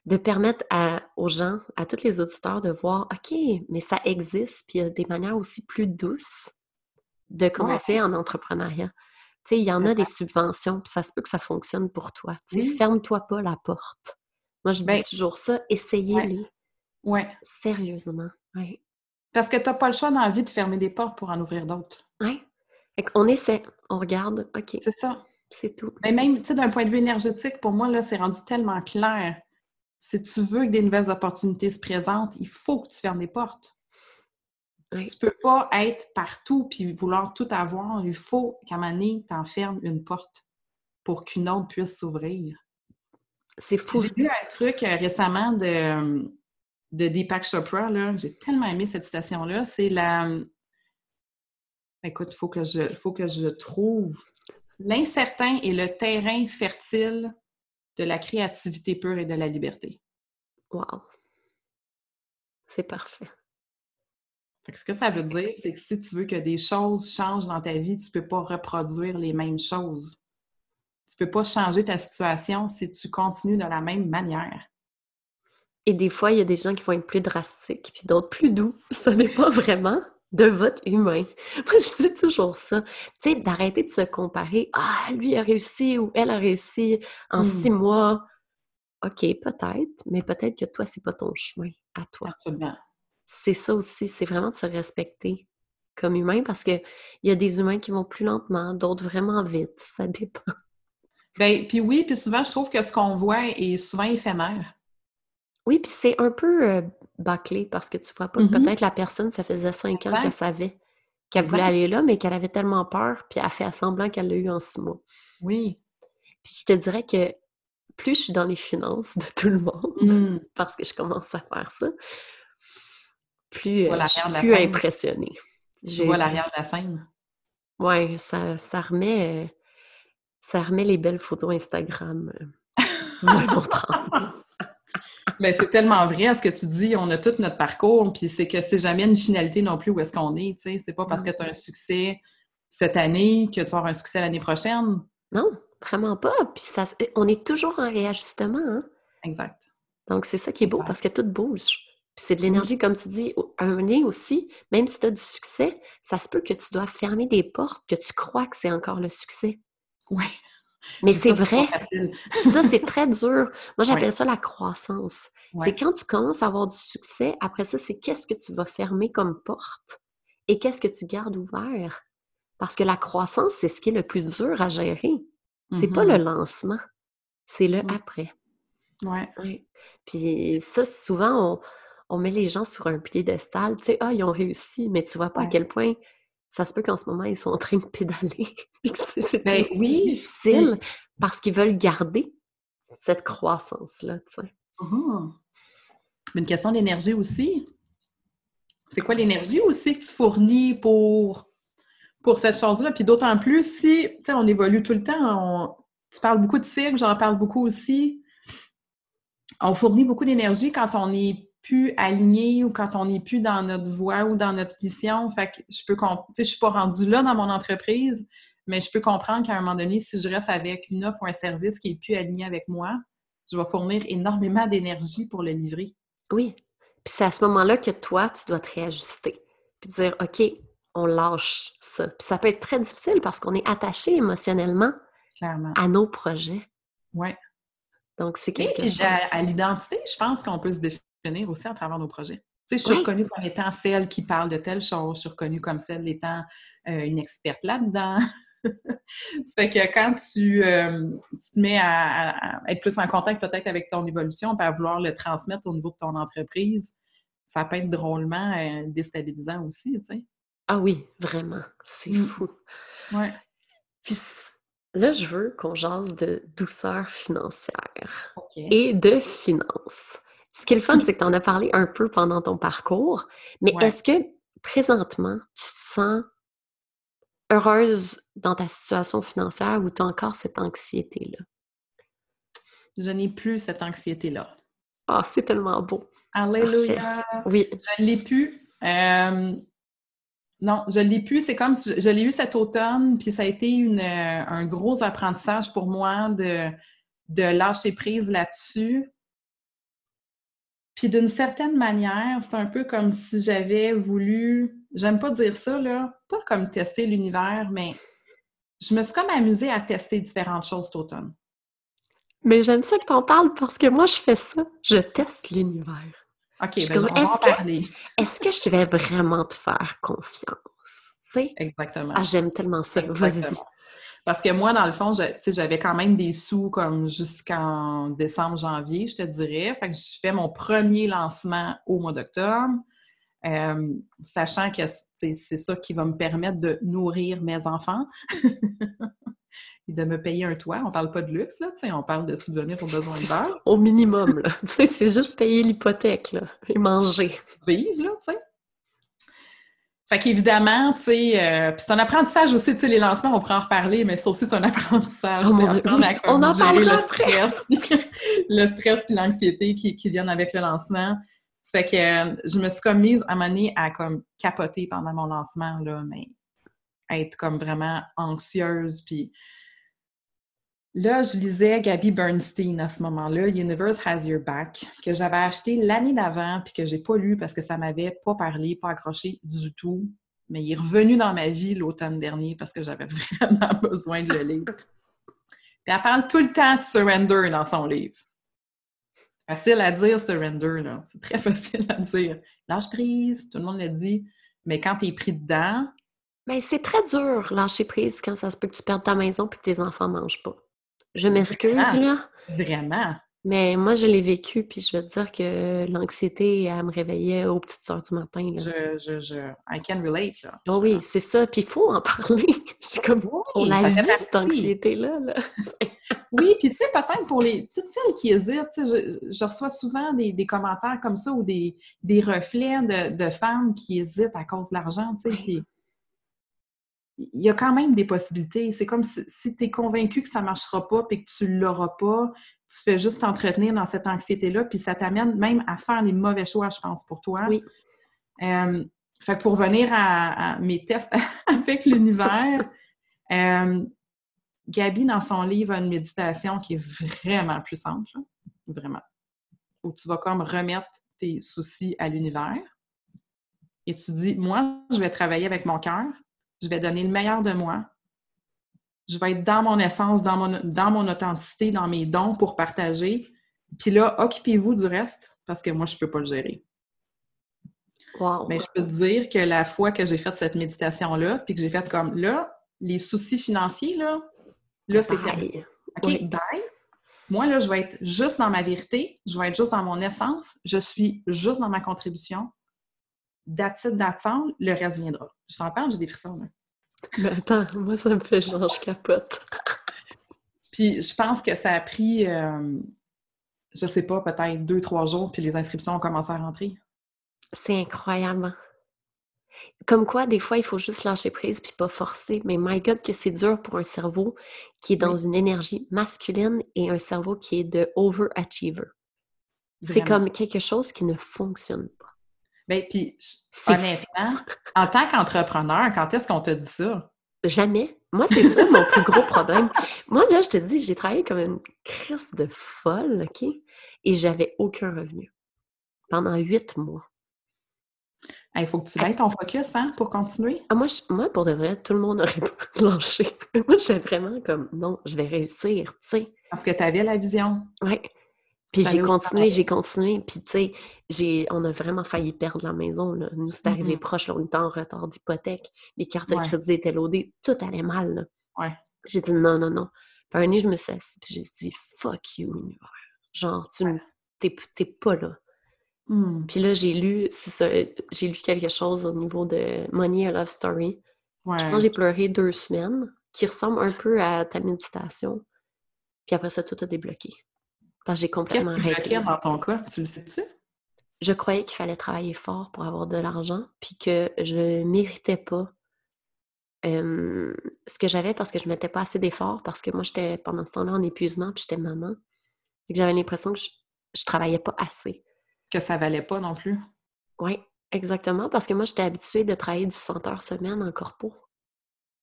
de permettre à, aux gens, à tous les auditeurs, de voir OK, mais ça existe, puis il y a des manières aussi plus douces de commencer en entrepreneuriat il y en a des subventions, puis ça se peut que ça fonctionne pour toi. Ferme-toi pas la porte. Moi, je dis ben toujours ça, essayez-les. Ouais. Sérieusement. Parce que tu n'as pas le choix dans la vie de fermer des portes pour en ouvrir d'autres. Oui. On essaie, on regarde, OK. C'est ça. C'est tout. Mais même, tu sais, d'un point de vue énergétique, pour moi, là, c'est rendu tellement clair. Si tu veux que des nouvelles opportunités se présentent, il faut que tu fermes des portes. Tu peux pas être partout puis vouloir tout avoir. Il faut qu'à un moment donné, t'enfermes une porte pour qu'une autre puisse s'ouvrir. C'est fou. J'ai lu un truc euh, récemment de, de Deepak Chopra, là. J'ai tellement aimé cette citation-là. C'est la... Écoute, il faut, que je, faut que je trouve... L'incertain est le terrain fertile de la créativité pure et de la liberté. Wow. C'est parfait. Ce que ça veut dire, c'est que si tu veux que des choses changent dans ta vie, tu ne peux pas reproduire les mêmes choses. Tu ne peux pas changer ta situation si tu continues de la même manière. Et des fois, il y a des gens qui vont être plus drastiques, puis d'autres plus doux. *laughs* Ça pas vraiment de votre humain. *laughs* Moi, je dis toujours ça. Tu sais, d'arrêter de se comparer. Ah, lui a réussi ou elle a réussi en mmh. six mois. OK, peut-être, mais peut-être que toi, c'est pas ton chemin à toi. Absolument. C'est ça aussi, c'est vraiment de se respecter comme humain parce qu'il y a des humains qui vont plus lentement, d'autres vraiment vite. Ça dépend. Ben, puis oui, puis souvent, je trouve que ce qu'on voit est souvent éphémère. Oui, puis c'est un peu euh, bâclé parce que tu vois pas mm-hmm. peut-être la personne, ça faisait cinq ans qu'elle savait qu'elle voulait aller là, mais qu'elle avait tellement peur, puis elle a fait semblant qu'elle l'a eu en six mois. Oui. Puis je te dirais que plus je suis dans les finances de tout le monde, mm. *laughs* parce que je commence à faire ça, plus euh, je suis plus impressionnée. Je vois l'arrière de la scène? Oui, ça, ça, remet, ça remet les belles photos Instagram euh, sous un autre *laughs* angle. Ben, c'est tellement vrai ce que tu dis. On a tout notre parcours, puis c'est que c'est jamais une finalité non plus où est-ce qu'on est. Tu sais, c'est pas parce que tu as un succès cette année que tu auras un succès l'année prochaine. Non, vraiment pas. Puis ça, on est toujours en réajustement. Hein. Exact. Donc c'est ça qui est beau parce que tout bouge. Puis c'est de l'énergie, comme tu dis, un nez aussi, même si tu as du succès, ça se peut que tu dois fermer des portes, que tu crois que c'est encore le succès. Oui. Mais c'est vrai. ça, c'est très dur. Moi, j'appelle ça la croissance. C'est quand tu commences à avoir du succès, après ça, c'est qu'est-ce que tu vas fermer comme porte et qu'est-ce que tu gardes ouvert? Parce que la croissance, c'est ce qui est le plus dur à gérer. C'est pas le mm-hmm. lancement, c'est le après. Ouais. ouais. Puis ça, souvent, on, met les gens sur un piédestal. Tu sais, ah, ils ont réussi, mais tu vois pas à quel point ça se peut qu'en ce moment, ils sont en train de pédaler. *laughs* c'est ben oui, difficile parce qu'ils veulent garder cette croissance-là. Mmh une question d'énergie aussi. C'est quoi l'énergie aussi que tu fournis pour, pour cette chose-là? Puis d'autant plus si, tu sais, on évolue tout le temps. tu parles beaucoup de cycle, j'en parle beaucoup aussi. On fournit beaucoup d'énergie quand on est plus aligné ou quand on n'est plus dans notre voie ou dans notre mission. Fait que je peux je suis pas rendue là dans mon entreprise, mais je peux comprendre qu'à un moment donné, si je reste avec une offre ou un service qui est plus aligné avec moi, je vais fournir énormément d'énergie pour le livrer. Oui. Puis c'est à ce moment-là que toi, tu dois te réajuster. Puis dire, OK, on lâche ça. Puis ça peut être très difficile parce qu'on est attaché émotionnellement à nos projets. Oui. Donc, c'est quelque chose. À, l'identité, je pense qu'on peut se définir aussi à travers nos projets. Tu sais, je suis reconnue comme étant celle qui parle de telle chose, je suis reconnue comme celle étant euh, une experte là-dedans. *laughs* ça fait que quand tu, euh, te mets à, être plus en contact peut-être avec ton évolution, et à vouloir le transmettre au niveau de ton entreprise, ça peut être drôlement euh, déstabilisant aussi, tu sais. Ah oui, vraiment, c'est mmh. fou. Ouais. Puis là, je veux qu'on jase de douceur financière et de finances. Ce qui est le fun, c'est que tu en as parlé un peu pendant ton parcours, mais est-ce que présentement, tu te sens heureuse dans ta situation financière ou tu as encore cette anxiété-là? Je n'ai plus cette anxiété-là. Ah, c'est tellement beau. Alléluia! Oui. Je ne l'ai plus. Euh, non, je ne l'ai plus. C'est comme si je, l'ai eu cet automne, puis ça a été une, un gros apprentissage pour moi de, de lâcher prise là-dessus. Puis d'une certaine manière, c'est un peu comme si j'avais voulu, j'aime pas dire ça, là, pas comme tester l'univers, mais je me suis comme amusée à tester différentes choses cet automne. Mais j'aime ça que tu en parles parce que moi, je fais ça. Je teste l'univers. OK, ben, on va parler. *laughs* Est-ce que je vais vraiment te faire confiance? Exactement. Ah, j'aime tellement ça. Vas-y. Parce que moi, dans le fond, j'avais quand même des sous comme jusqu'en décembre, janvier, je te dirais. Fait que je fais mon premier lancement au mois d'octobre. Euh, sachant que c'est ça qui va me permettre de nourrir mes enfants *laughs* et de me payer un toit. On parle pas de luxe, là, on parle de subvenir aux besoins de beurre. Au minimum, là. *laughs* c'est juste payer l'hypothèque, là, et manger. Vivre, là, tu sais. Fait qu'évidemment, tu sais, euh, c'est un apprentissage aussi, tu sais, les lancements, on pourrait en reparler, mais ça aussi, c'est un *laughs* apprentissage. Oh mon Dieu, on en le stress, *laughs* le stress puis l'anxiété qui, qui viennent avec le lancement. Fait que euh, je me suis comme mise à mener à comme capoter pendant mon lancement, là, mais être comme vraiment anxieuse, puis Là, je lisais Gabby Bernstein à ce moment-là, Universe Has Your Back, que j'avais acheté l'année d'avant puis que j'ai pas lu parce que ça m'avait pas parlé, pas accroché du tout. Mais il est revenu dans ma vie l'automne dernier parce que j'avais *laughs* vraiment besoin de le lire. Puis elle parle tout le temps de surrender dans son livre. Facile à dire, surrender, là. C'est très *laughs* facile à dire. Lâche prise, tout le monde le dit. Mais quand tu es pris dedans. Mais c'est très dur, lâcher prise, quand ça se peut que tu perdes ta maison et que tes enfants mangent pas. Je m'excuse, là. Vraiment. Mais moi, je l'ai vécu, puis je vais te dire que l'anxiété, elle me réveillait aux petites heures du matin. Je, je, je, I can relate, là. Oh oui, c'est ça. Puis il faut en *laughs* parler. je suis comme, on a vu cette anxiété-là. *laughs* oui, puis tu sais, peut-être pour les, toutes celles qui hésitent, je, je, reçois souvent des, des, commentaires comme ça ou des, des reflets de, de, femmes qui hésitent à cause de l'argent, tu sais, il y a quand même des possibilités. C'est comme si, tu es convaincu que ça ne marchera pas et que tu ne l'auras pas, tu fais juste t'entretenir dans cette anxiété-là, puis ça t'amène même à faire les mauvais choix, je pense, pour toi. Oui. Euh, fait pour venir à, mes tests *laughs* avec l'univers, *laughs* euh, Gabi, dans son livre, a une méditation qui est vraiment puissante, vraiment, où tu vas comme remettre tes soucis à l'univers. Et tu dis, moi, je vais travailler avec mon cœur, je vais donner le meilleur de moi. Je vais être dans mon essence, dans mon, dans mon authenticité, dans mes dons pour partager. Puis là, occupez-vous du reste parce que moi, je ne peux pas le gérer. Mais je peux te dire que la fois que j'ai fait cette méditation-là, puis que j'ai fait comme là, les soucis financiers, là, là, c'est terminé. OK, bye. Moi, là, je vais être juste dans ma vérité, je vais être juste dans mon essence, je suis juste dans ma contribution, d'attitude d'attente, le reste viendra. Je t'en parle, j'ai des frissons. Là. Mais attends, moi, ça me fait genre, je capote. *laughs* puis je pense que ça a pris, euh, je sais pas, peut-être deux, trois jours, puis les inscriptions ont commencé à rentrer. C'est incroyable. Comme quoi, des fois, il faut juste lâcher prise puis pas forcer. Mais my God, que c'est dur pour un cerveau qui est dans une énergie masculine et un cerveau qui est de overachiever. C'est comme quelque chose qui ne fonctionne pas. Bien, puis, honnêtement, en tant qu'entrepreneur, quand est-ce qu'on te dit ça? Jamais. Moi, c'est ça mon plus gros problème. Moi, là, je te dis, j'ai travaillé comme une crise de folle, OK? Et j'avais aucun revenu pendant huit mois. Il faut que tu aies ton focus, hein, pour continuer. Ah, moi, moi, pour de vrai, tout le monde *laughs* aurait pas lâché. moi, j'étais vraiment comme, non, je vais réussir, tu sais. Parce que tu avais la vision. Oui. Puis j'ai continué, j'ai continué. Puis tu sais, on a vraiment failli perdre la maison. Là. Nous, c'est arrivé mm-hmm. proche, là, on était en retard d'hypothèque. Les cartes de crédit étaient loadées. Tout allait mal. Là. Ouais. J'ai dit non, non, non. Puis un je me suis assise, puis j'ai dit fuck you, univers. Genre, tu t'es pas là. Mm. Puis là, j'ai lu, c'est ça, j'ai lu quelque chose au niveau de Money a Love Story. Je pense que j'ai pleuré deux semaines, qui ressemble un peu à ta méditation. Puis après ça, tout a débloqué j'ai complètement arrêté. dans ton cas? Tu le sais-tu? Je croyais qu'il fallait travailler fort pour avoir de l'argent, puis que je ne méritais pas ce que j'avais parce que je ne mettais pas assez d'efforts, parce que moi, j'étais pendant ce temps-là en épuisement, puis j'étais maman. J'avais l'impression que je ne travaillais pas assez. Que ça valait pas non plus? Oui, exactement, parce que moi, j'étais habituée de travailler du 100 heures semaine en corpo.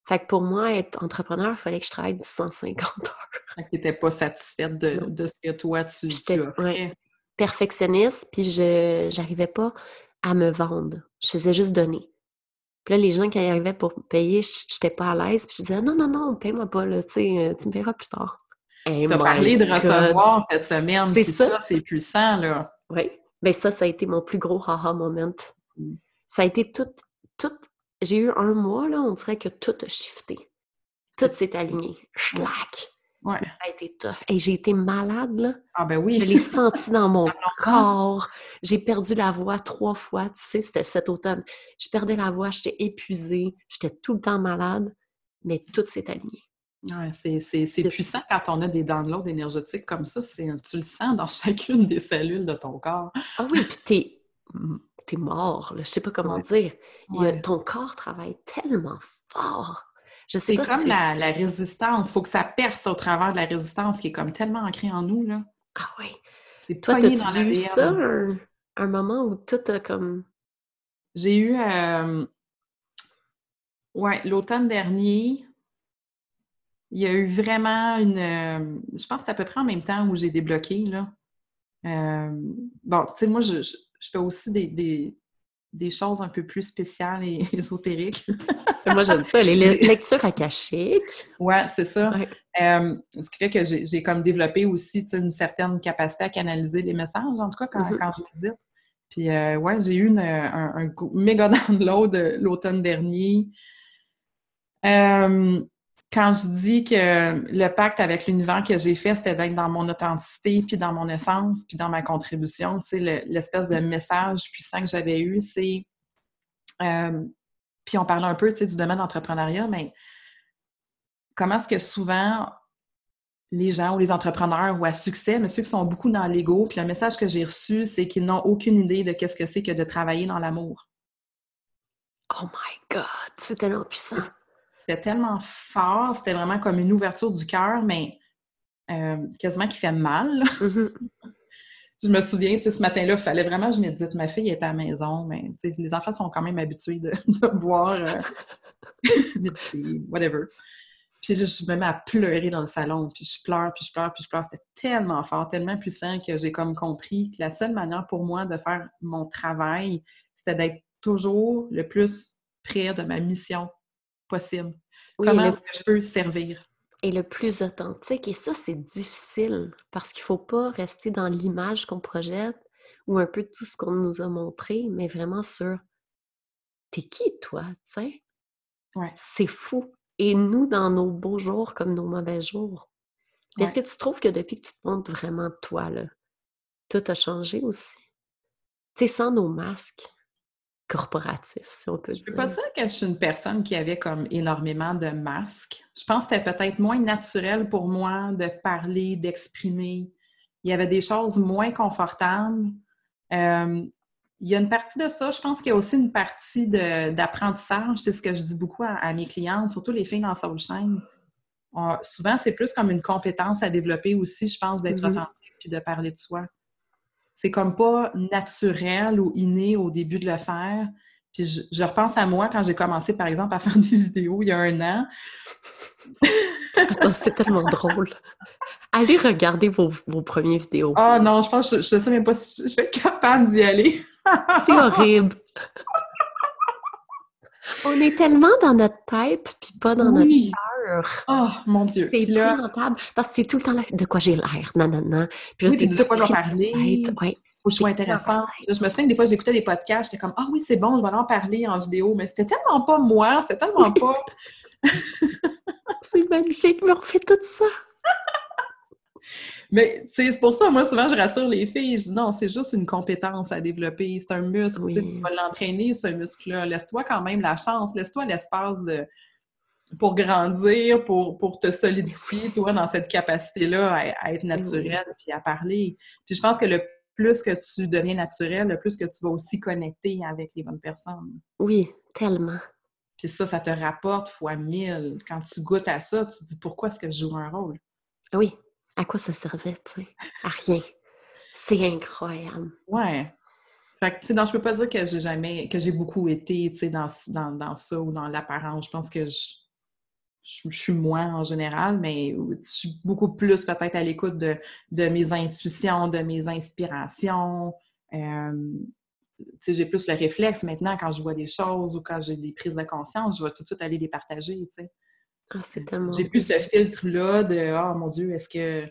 Fait que pour moi, être entrepreneur, il fallait que je travaille du 150 *laughs* heures. Fait que tu n'étais pas satisfaite de, de, ce que toi, tu, J'étais perfectionniste, puis je n'arrivais pas à me vendre. Je faisais juste donner. Puis là, les gens qui arrivaient pour payer, je n'étais pas à l'aise. Puis je disais, non, non, non, paye-moi pas, là, tu euh, tu me paieras plus tard. tu as parlé de recevoir cette semaine. C'est ça. c'est puissant, là. Oui. Bien, ça, ça a été mon plus gros haha moment. Mm. Ça a été tout, tout j'ai eu un mois, là, on dirait que tout a shifté. Tout s'est aligné. Schlack! Ouais. Ça a été tough. Et j'ai été malade, là. Ah ben oui. Je l'ai senti dans mon *laughs* corps. J'ai perdu la voix trois fois. Tu sais, c'était cet automne. Je perdais la voix, j'étais épuisée, j'étais tout le temps malade, mais tout s'est aligné. Ouais, c'est puissant quand on a des downloads énergétiques comme ça. Tu le sens dans *laughs* chacune des cellules de ton corps. Ah oui, puis t'es es mort, là, je sais pas comment dire. ton corps travaille tellement fort. C'est comme la, résistance. Il faut que ça perce au travers de la résistance qui est comme tellement ancrée en nous. Là. Ah oui. C'est Toi, t'as-tu eu ça, un, moment où tout a comme... J'ai eu... Euh... Ouais, l'automne dernier, il y a eu vraiment une... Euh, je pense que c'est à peu près en même temps où j'ai débloqué, là. Euh, bon, tu sais, moi, je, je, fais aussi des, des choses un peu plus spéciales et *laughs* ésotériques. Moi, j'aime ça, les lectures akashiques. Oui, c'est ça. Euh, ce qui fait que j'ai comme développé aussi une certaine capacité à canaliser les messages, en tout cas quand, mm-hmm. je médite. Puis, euh, ouais, j'ai eu un, un, méga *laughs* download euh, l'automne dernier. Quand je dis que le pacte avec l'univers que j'ai fait, c'était d'être dans mon authenticité, puis dans mon essence, puis dans ma contribution, tu sais, l'espèce de message puissant que j'avais eu, c'est puis on parlait un peu du domaine d'entrepreneuriat, mais comment est-ce que souvent les gens ou les entrepreneurs ou à succès, mais ceux qui sont beaucoup dans l'ego, puis le message que j'ai reçu, c'est qu'ils n'ont aucune idée de qu'est-ce que c'est que de travailler dans l'amour. Oh my God, c'est tellement puissant. C'était tellement fort, c'était vraiment comme une ouverture du cœur, mais euh, quasiment qui fait mal. Mm-hmm *laughs* je me souviens, ce matin-là, il fallait vraiment que je médite. Ma fille était à la maison, mais les enfants sont quand même habitués de, *laughs* me voir euh, *laughs* méditer, whatever. Puis là, je me mets à pleurer dans le salon, puis je pleure, puis je pleure, puis je pleure. C'était tellement fort, tellement puissant que j'ai comme compris que la seule manière pour moi de faire mon travail, c'était d'être toujours le plus près de ma mission possible. Comment est-ce que je peux servir? et le plus authentique. Et ça, c'est difficile parce qu'il ne faut pas rester dans l'image qu'on projette ou un peu tout ce qu'on nous a montré, mais vraiment sur t'es qui toi, tu sais? C'est fou. Et nous, dans nos beaux jours comme nos mauvais jours. Est-ce que tu trouves que depuis que tu te montres vraiment toi, là, tout a changé aussi? Tu sais, sans nos masques, corporatif, si on peut dire. Je peux pas dire que je suis une personne qui avait comme énormément de masques. Je pense que c'était peut-être moins naturel pour moi de parler, d'exprimer. Il y avait des choses moins confortables. Euh, il y a une partie de ça. Je pense qu'il y a aussi une partie d'apprentissage. C'est ce que je dis beaucoup à, mes clientes, surtout les filles dans Soulshine. souvent, c'est plus comme une compétence à développer aussi, je pense, d'être mm-hmm. authentique puis de parler de soi c'est comme pas naturel ou inné au début de le faire. Puis je, repense à moi quand j'ai commencé, par exemple, à *laughs* faire des vidéos il y a un an. Attends, c'est tellement drôle. Allez regarder vos, vos premières vidéos. Ah oh, non, je pense que je, ne sais même pas si je vais être capable d'y aller. c'est horrible. On est tellement dans notre tête, puis pas dans notre cœur. Oh, mon Dieu. C'est épouvantable. Parce que c'est tout le temps là, de quoi j'ai l'air, non, non, non. Puis là, oui, de quoi je vais parler. Ouais. Faut que je sois je me souviens que des fois, j'écoutais des podcasts, j'étais comme, ah oui, c'est bon, je vais en parler en vidéo. Mais c'était tellement pas moi, c'était tellement *laughs* pas. c'est magnifique, mais on fait tout ça. Mais c'est pour ça, moi, souvent, je rassure les filles. Je dis non, c'est juste une compétence à développer. C'est un muscle. Tu vas l'entraîner, ce muscle-là. Laisse-toi quand même la chance. Laisse-toi l'espace de pour grandir, pour, pour te solidifier, toi, dans cette capacité-là à, être naturel puis à parler. Puis je pense que le plus que tu deviens naturel, le plus que tu vas aussi connecter avec les bonnes personnes. Oui, tellement. Puis ça, ça te rapporte fois mille. Quand tu goûtes à ça, tu te dis pourquoi est-ce que je joue un rôle? Oui à quoi ça servait, tu sais? À rien. C'est incroyable. Ouais. Fait que, tu sais, non, je peux pas dire que j'ai jamais, que j'ai beaucoup été, tu sais, dans, dans, ça ou dans l'apparence. Je pense que je, je, suis moins en général, mais je suis beaucoup plus peut-être à l'écoute de, mes intuitions, de mes inspirations. Euh, j'ai plus le réflexe maintenant quand je vois des choses ou quand j'ai des prises de conscience, je vais tout de suite aller les partager, tellement. J'ai plus ce filtre-là de Ah mon Dieu, est-ce que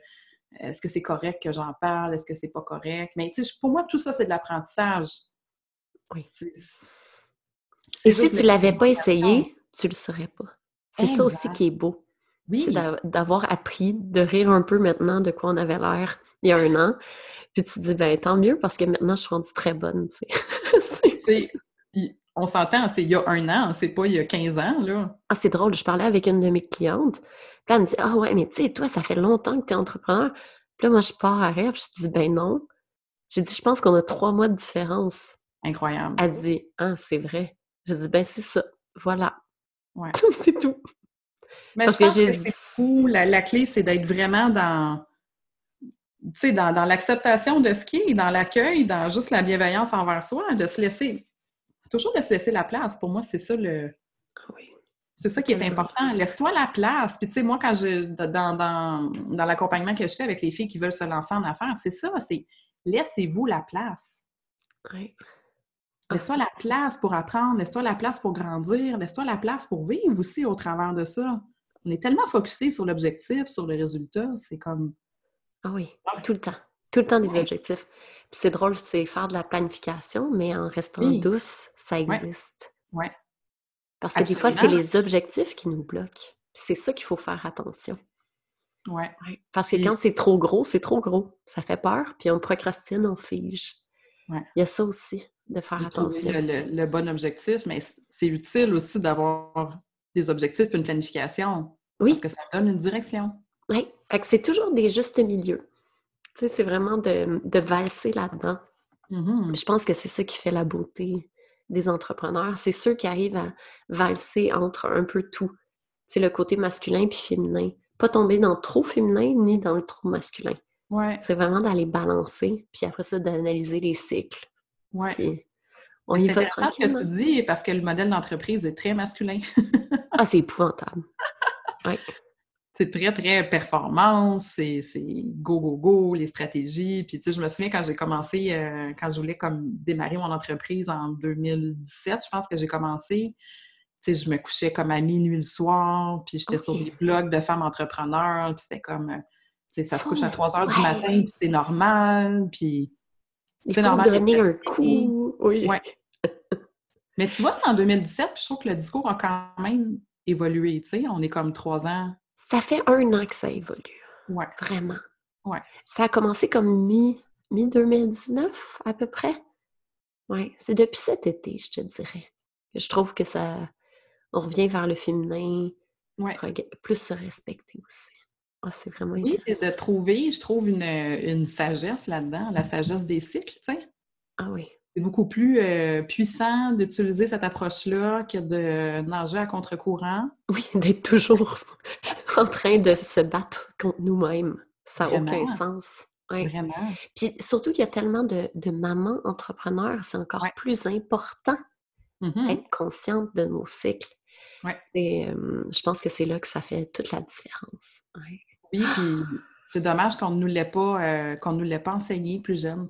est-ce que c'est correct que j'en parle? Est-ce que c'est pas correct? Mais pour moi, tout ça, c'est de l'apprentissage. Oui. Et si tu l'avais pas essayé, tu le saurais pas. C'est ça aussi qui est beau. C'est d'avoir appris, de rire un peu maintenant de quoi on avait l'air il y a un an. Puis tu te dis, ben tant mieux parce que maintenant je suis rendue très bonne, tu sais. *laughs* on s'entend, c'est il y a un an, c'est pas il y a 15 ans, là. Ah, c'est drôle, je parlais avec une de mes clientes. Puis elle me dit, ah ouais, mais tu sais, toi, ça fait longtemps que tu es entrepreneur. Puis là, moi, je pars à rêve, je te dis, ben non. J'ai dit, je pense qu'on a trois mois de différence. Incroyable. Elle dit, ah, c'est vrai. J'ai dit, ben c'est ça. Voilà. Ouais. *laughs* c'est tout. Mais Parce je pense que, c'est fou. La, clé, c'est d'être vraiment dans, tu sais, dans, dans l'acceptation de ce qui est, dans l'accueil, dans juste la bienveillance envers soi, de se laisser, toujours de se laisser la place. Pour moi, c'est ça le... Oui. C'est ça qui est important. Laisse-toi la place. Puis, tu sais, moi, quand je, dans, dans, dans l'accompagnement que je fais avec les filles qui veulent se lancer en affaires, c'est ça, c'est laissez-vous la place. Oui. Laisse-toi la place pour apprendre, laisse-toi la place pour grandir, laisse-toi la place pour vivre aussi au travers de ça. On est tellement focusé sur l'objectif, sur le résultat, c'est comme. Ah oui, tout le temps. Tout le temps des objectifs. Puis c'est drôle, c'est faire de la planification, mais en restant douce, ça existe. Oui. Parce que des fois, c'est les objectifs qui nous bloquent. C'est ça qu'il faut faire attention. Oui. Parce que quand c'est trop gros, c'est trop gros. Ça fait peur, puis on procrastine, on fige. Ouais. Il y a ça aussi de faire attention. Le, bon objectif, mais c'est utile aussi d'avoir des objectifs et une planification. Oui. Parce que ça donne une direction. Oui. C'est toujours des justes milieux. Tu sais, c'est vraiment de, de valser là-dedans. Mm-hmm. Je pense que c'est ça qui fait la beauté des entrepreneurs. C'est ceux qui arrivent à valser entre un peu tout. C'est le côté masculin puis féminin. Pas tomber dans trop féminin ni dans le trop masculin. Ouais. C'est vraiment d'aller balancer, puis après ça, d'analyser les cycles. Ouais. on y va ce que tu dis, parce que le modèle d'entreprise est très masculin. ah, c'est épouvantable. *laughs* Ouais. C'est très, très performance, c'est go, go, go, les stratégies. Puis, tu sais, je me souviens quand j'ai commencé, euh, quand je voulais comme démarrer mon entreprise en 2017, je pense que j'ai commencé, tu sais, je me couchais comme à minuit le soir, puis j'étais sur des blogs de femmes entrepreneurs, puis c'était comme, euh, tu sais, ça se couche à 3 heures du matin, puis c'est normal, puis il faut normal donner un coup. Oui. Mais tu vois, c'est en 2017, puis je trouve que le discours a quand même évolué, tu sais. On est comme trois ans. Ça fait un an que ça évolue. Ouais. Vraiment. Ouais. Ça a commencé comme mi-2019, à peu près. Oui, c'est depuis cet été, je te dirais. Je trouve que ça... On revient vers le féminin. Ouais. Plus se respecter aussi. Ah, c'est vraiment Oui, et de trouver, je trouve, une, sagesse là-dedans, la sagesse des cycles, tu sais. Ah oui. C'est beaucoup plus euh, puissant d'utiliser cette approche-là que de nager à contre-courant. Oui, *laughs* d'être toujours *laughs* en train de se battre contre nous-mêmes. Ça n'a aucun sens. Vraiment. Puis surtout qu'il y a tellement de, mamans entrepreneurs, c'est encore plus important mm-hmm. d'être consciente de nos cycles. Ouais. Et je pense que c'est là que ça fait toute la différence. Oui, puis c'est dommage qu'on ne nous l'ait pas, euh, qu'on nous l'ait pas enseigné plus jeune.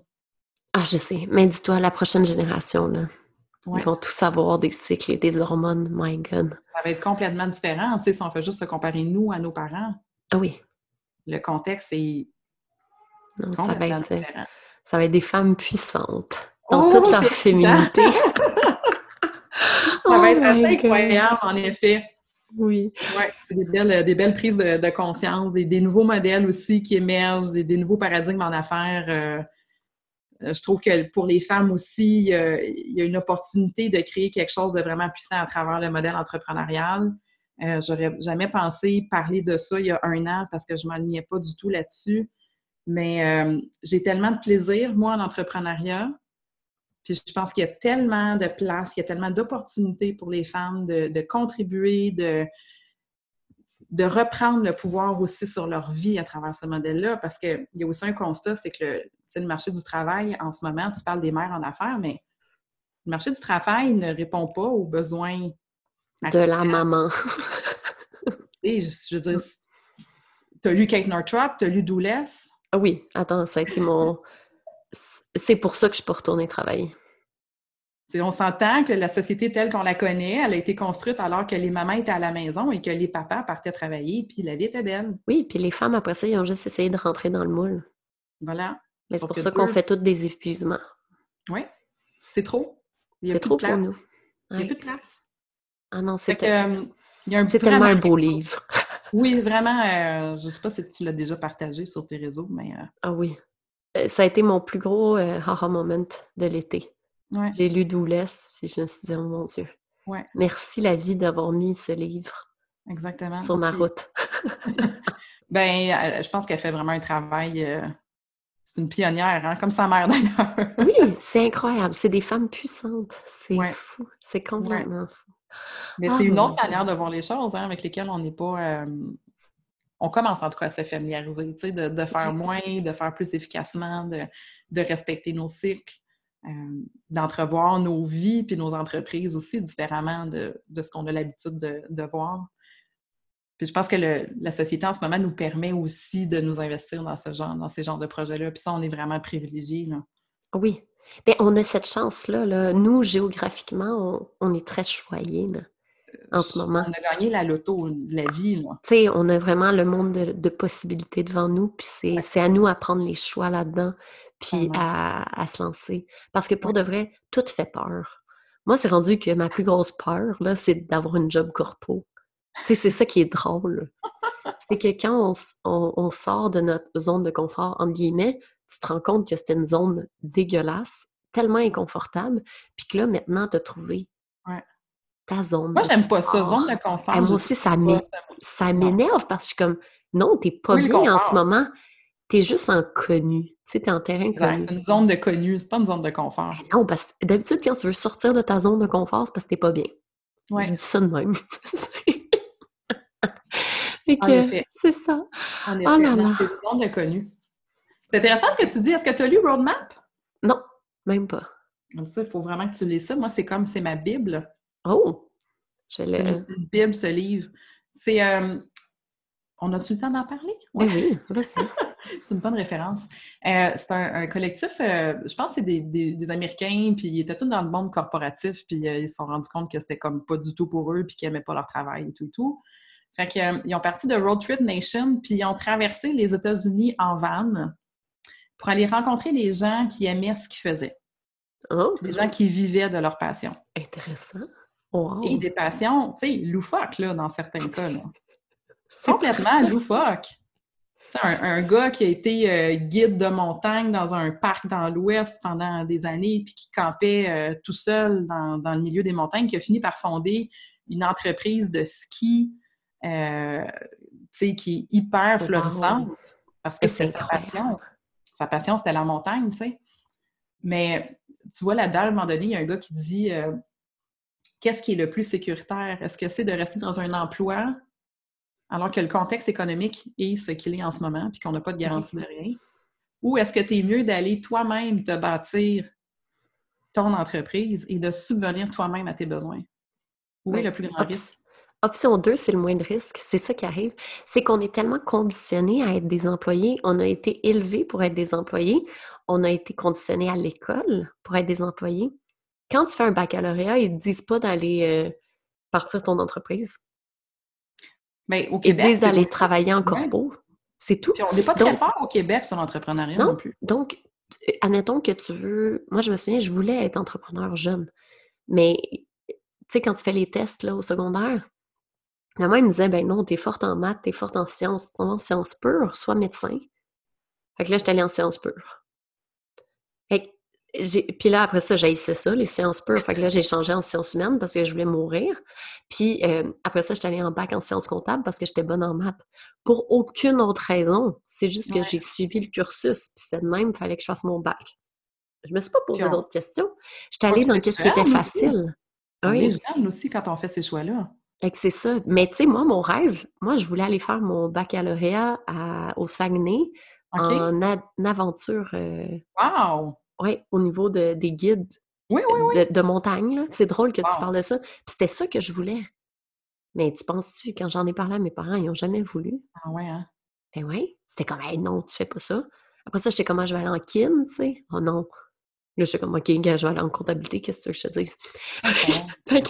Ah, je sais. Mais dis-toi, la prochaine génération, là, ils vont tous avoir des cycles et des hormones. My God. Ça va être complètement différent, tu sais, si on fait juste se comparer nous à nos parents. Ah oui. Le contexte est ça va être, différent. Ça va être des femmes puissantes dans oh, toute leur féminité. *laughs* ça va être oh assez incroyable, en effet. Oui. C'est des belles, des belles prises de, conscience, des, nouveaux modèles aussi qui émergent, des, nouveaux paradigmes en affaires. Euh, je trouve que pour les femmes aussi, il y a une opportunité de créer quelque chose de vraiment puissant à travers le modèle entrepreneurial. Euh, J'aurais jamais pensé parler de ça il y a un an parce que je m'alignais pas du tout là-dessus. Mais euh, j'ai tellement de plaisir, moi, en entrepreneuriat. Puis je pense qu'il y a tellement de place, il y a tellement d'opportunités pour les femmes de, contribuer, de, de reprendre le pouvoir aussi sur leur vie à travers ce modèle-là. Parce qu'il y a aussi un constat, c'est que le, le marché du travail, en ce moment, tu parles des mères en affaires, mais le marché du travail ne répond pas aux besoins de la maman. *laughs* Et je, veux dire, tu as lu Kate Northrop, tu as lu Douless. Ah oui, attends, ça a été mon c'est pour ça que je peux retourner travailler. on s'entend que la société telle qu'on la connaît, elle a été construite alors que les mamans étaient à la maison et que les papas partaient travailler, puis la vie était belle. Oui, puis les femmes, après ça, ils ont juste essayé de rentrer dans le moule. Voilà. Mais c'est pour ça qu'on fait tous des épuisements. Oui, c'est trop. C'est trop pour nous. Il n'y a plus de place. Ah non, c'est euh, tellement un beau livre. oui, vraiment, euh, je ne sais pas si tu l'as déjà partagé sur tes réseaux, mais... Euh, ah oui. Ça a été mon plus gros haha moment de l'été. J'ai lu Douless, et je me suis dit, oh mon Dieu. Merci la vie d'avoir mis ce livre Exactement. sur ma route. *laughs* *laughs* ben, je pense qu'elle fait vraiment un travail c'est une pionnière, hein, comme sa mère *laughs* d'ailleurs. oui, c'est incroyable. C'est des femmes puissantes. C'est fou. C'est complètement fou. Mais ah, c'est une autre manière de voir les choses hein, avec lesquelles on n'est pas. Euh, on commence en tout cas à se familiariser, de, de faire moins, de faire plus efficacement, de, de respecter nos cycles, euh, d'entrevoir nos vies puis nos entreprises aussi différemment de, de ce qu'on a l'habitude de, voir. Puis je pense que la société en ce moment nous permet aussi de nous investir dans ce genre, dans ces genres de projets-là. Puis ça, on est vraiment privilégiés. Oui. Bien, on a cette chance-là. Là. Nous, géographiquement, on, est très choyés en ce moment. On a gagné la loto de la vie. Tu sais, on a vraiment le monde de, possibilités devant nous. Puis c'est à nous à prendre les choix là-dedans, puis à, se lancer. Parce que pour de vrai, tout fait peur. Moi, c'est rendu que ma plus grosse peur, là, c'est d'avoir une job corpo c'est ça qui est drôle. C'est que quand on, sort de notre zone de confort, entre guillemets, tu te rends compte que c'était une zone dégueulasse, tellement inconfortable, puis que là, maintenant, tu as trouvé ta zone Moi, j'aime pas ça, zone de confort. moi aussi, ça m'énerve parce que je suis comme, non, t'es pas bien en ce moment. T'es juste en connu. Tu sais, t'es en terrain connu. C'est une zone de connu, c'est pas une zone de confort. non, parce que d'habitude, quand tu veux sortir de ta zone de confort, c'est parce que t'es pas bien. Ouais. Je dis ça de même. *laughs* C'est ça. En effet, oh là là. C'est le monde connu. C'est intéressant ce que tu dis. Est-ce que tu as lu Roadmap? Non, même pas. Ça, il faut vraiment que tu lises ça. Moi, c'est comme, c'est ma Bible. Oh! Je l'ai. une Bible, ce livre. C'est... Euh, on a-tu le temps d'en parler? Oui, oui, vas-y. *laughs* c'est une bonne référence. Euh, c'est un, collectif, euh, je pense que c'est des, des, Américains, puis ils étaient tous dans le monde corporatif, puis ils se sont rendus compte que c'était comme pas du tout pour eux, puis qu'ils n'aimaient pas leur travail et tout et tout. Fait qu'ils ont parti de Road Trip Nation, puis ils ont traversé les États-Unis en van pour aller rencontrer des gens qui aimaient ce qu'ils faisaient. Oh, des gens qui vivaient de leur passion. Intéressant. Et des passions, tu sais, loufoques, là, dans certains cas. Là. *laughs* Complètement loufoques. Un, un, gars qui a été euh, guide de montagne dans un parc dans l'Ouest pendant des années, puis qui campait euh, tout seul dans, dans, le milieu des montagnes, qui a fini par fonder une entreprise de ski euh, qui est hyper florissante parce que c'est sa passion. Sa passion, c'était la montagne, tu sais. Mais tu vois, là-dedans, à un moment donné, il y a un gars qui dit euh, Qu'est-ce qui est le plus sécuritaire? Est-ce que c'est de rester dans un emploi alors que le contexte économique est ce qu'il est en ce moment, puis qu'on n'a pas de garantie de rien? Ou est-ce que tu es mieux d'aller toi-même te bâtir ton entreprise et de subvenir toi-même à tes besoins? Où est le plus grand risque? Option 2, c'est le moins de risque. C'est ça qui arrive. C'est qu'on est tellement conditionné à être des employés. On a été élevé pour être des employés. On a été conditionné à l'école pour être des employés. Quand tu fais un baccalauréat, ils ne te disent pas d'aller euh, partir ton entreprise. Mais au Québec, ils disent d'aller travailler en corpo. C'est tout. on n'est pas très fort au Québec sur l'entrepreneuriat non, plus. Donc, admettons que tu veux. Moi, je me souviens, je voulais être entrepreneur jeune. Mais, tu sais, quand tu fais les tests là, au secondaire, Maman, il me disait, ben non, t'es forte en maths, t'es forte en sciences, en sciences pures, sois médecin. Fait que là, j'étais allée en sciences pures. Puis là, après ça, j'haïssais ça, les sciences pures. Fait que là, j'ai changé en sciences humaines parce que je voulais mourir. Puis euh, après ça, j'étais allée en bac en sciences comptables parce que j'étais bonne en maths. Pour aucune autre raison. C'est juste que j'ai suivi le cursus. Puis c'était de même, il fallait que je fasse mon bac. Je me suis pas posé d'autres questions. J'étais allée dans ce qui était facile. Oui. aussi quand on fait ces choix-là c'est ça. Mais tu sais, moi, mon rêve, moi, je voulais aller faire mon baccalauréat au Saguenay en aventure. Euh, wow! Oui, au niveau de, des guides De, montagne. C'est drôle que tu parles de ça. Puis c'était ça que je voulais. Mais tu penses-tu, quand j'en ai parlé à mes parents, ils n'ont jamais voulu. Ah ouais, hein? Ben oui. C'était comme, hey, non, tu fais pas ça. Après ça, j'étais comment je vais aller en kin, tu sais. Oh non. Là, je suis comme, OK, gars, je vais aller en comptabilité, qu'est-ce que je te dis? *laughs* tu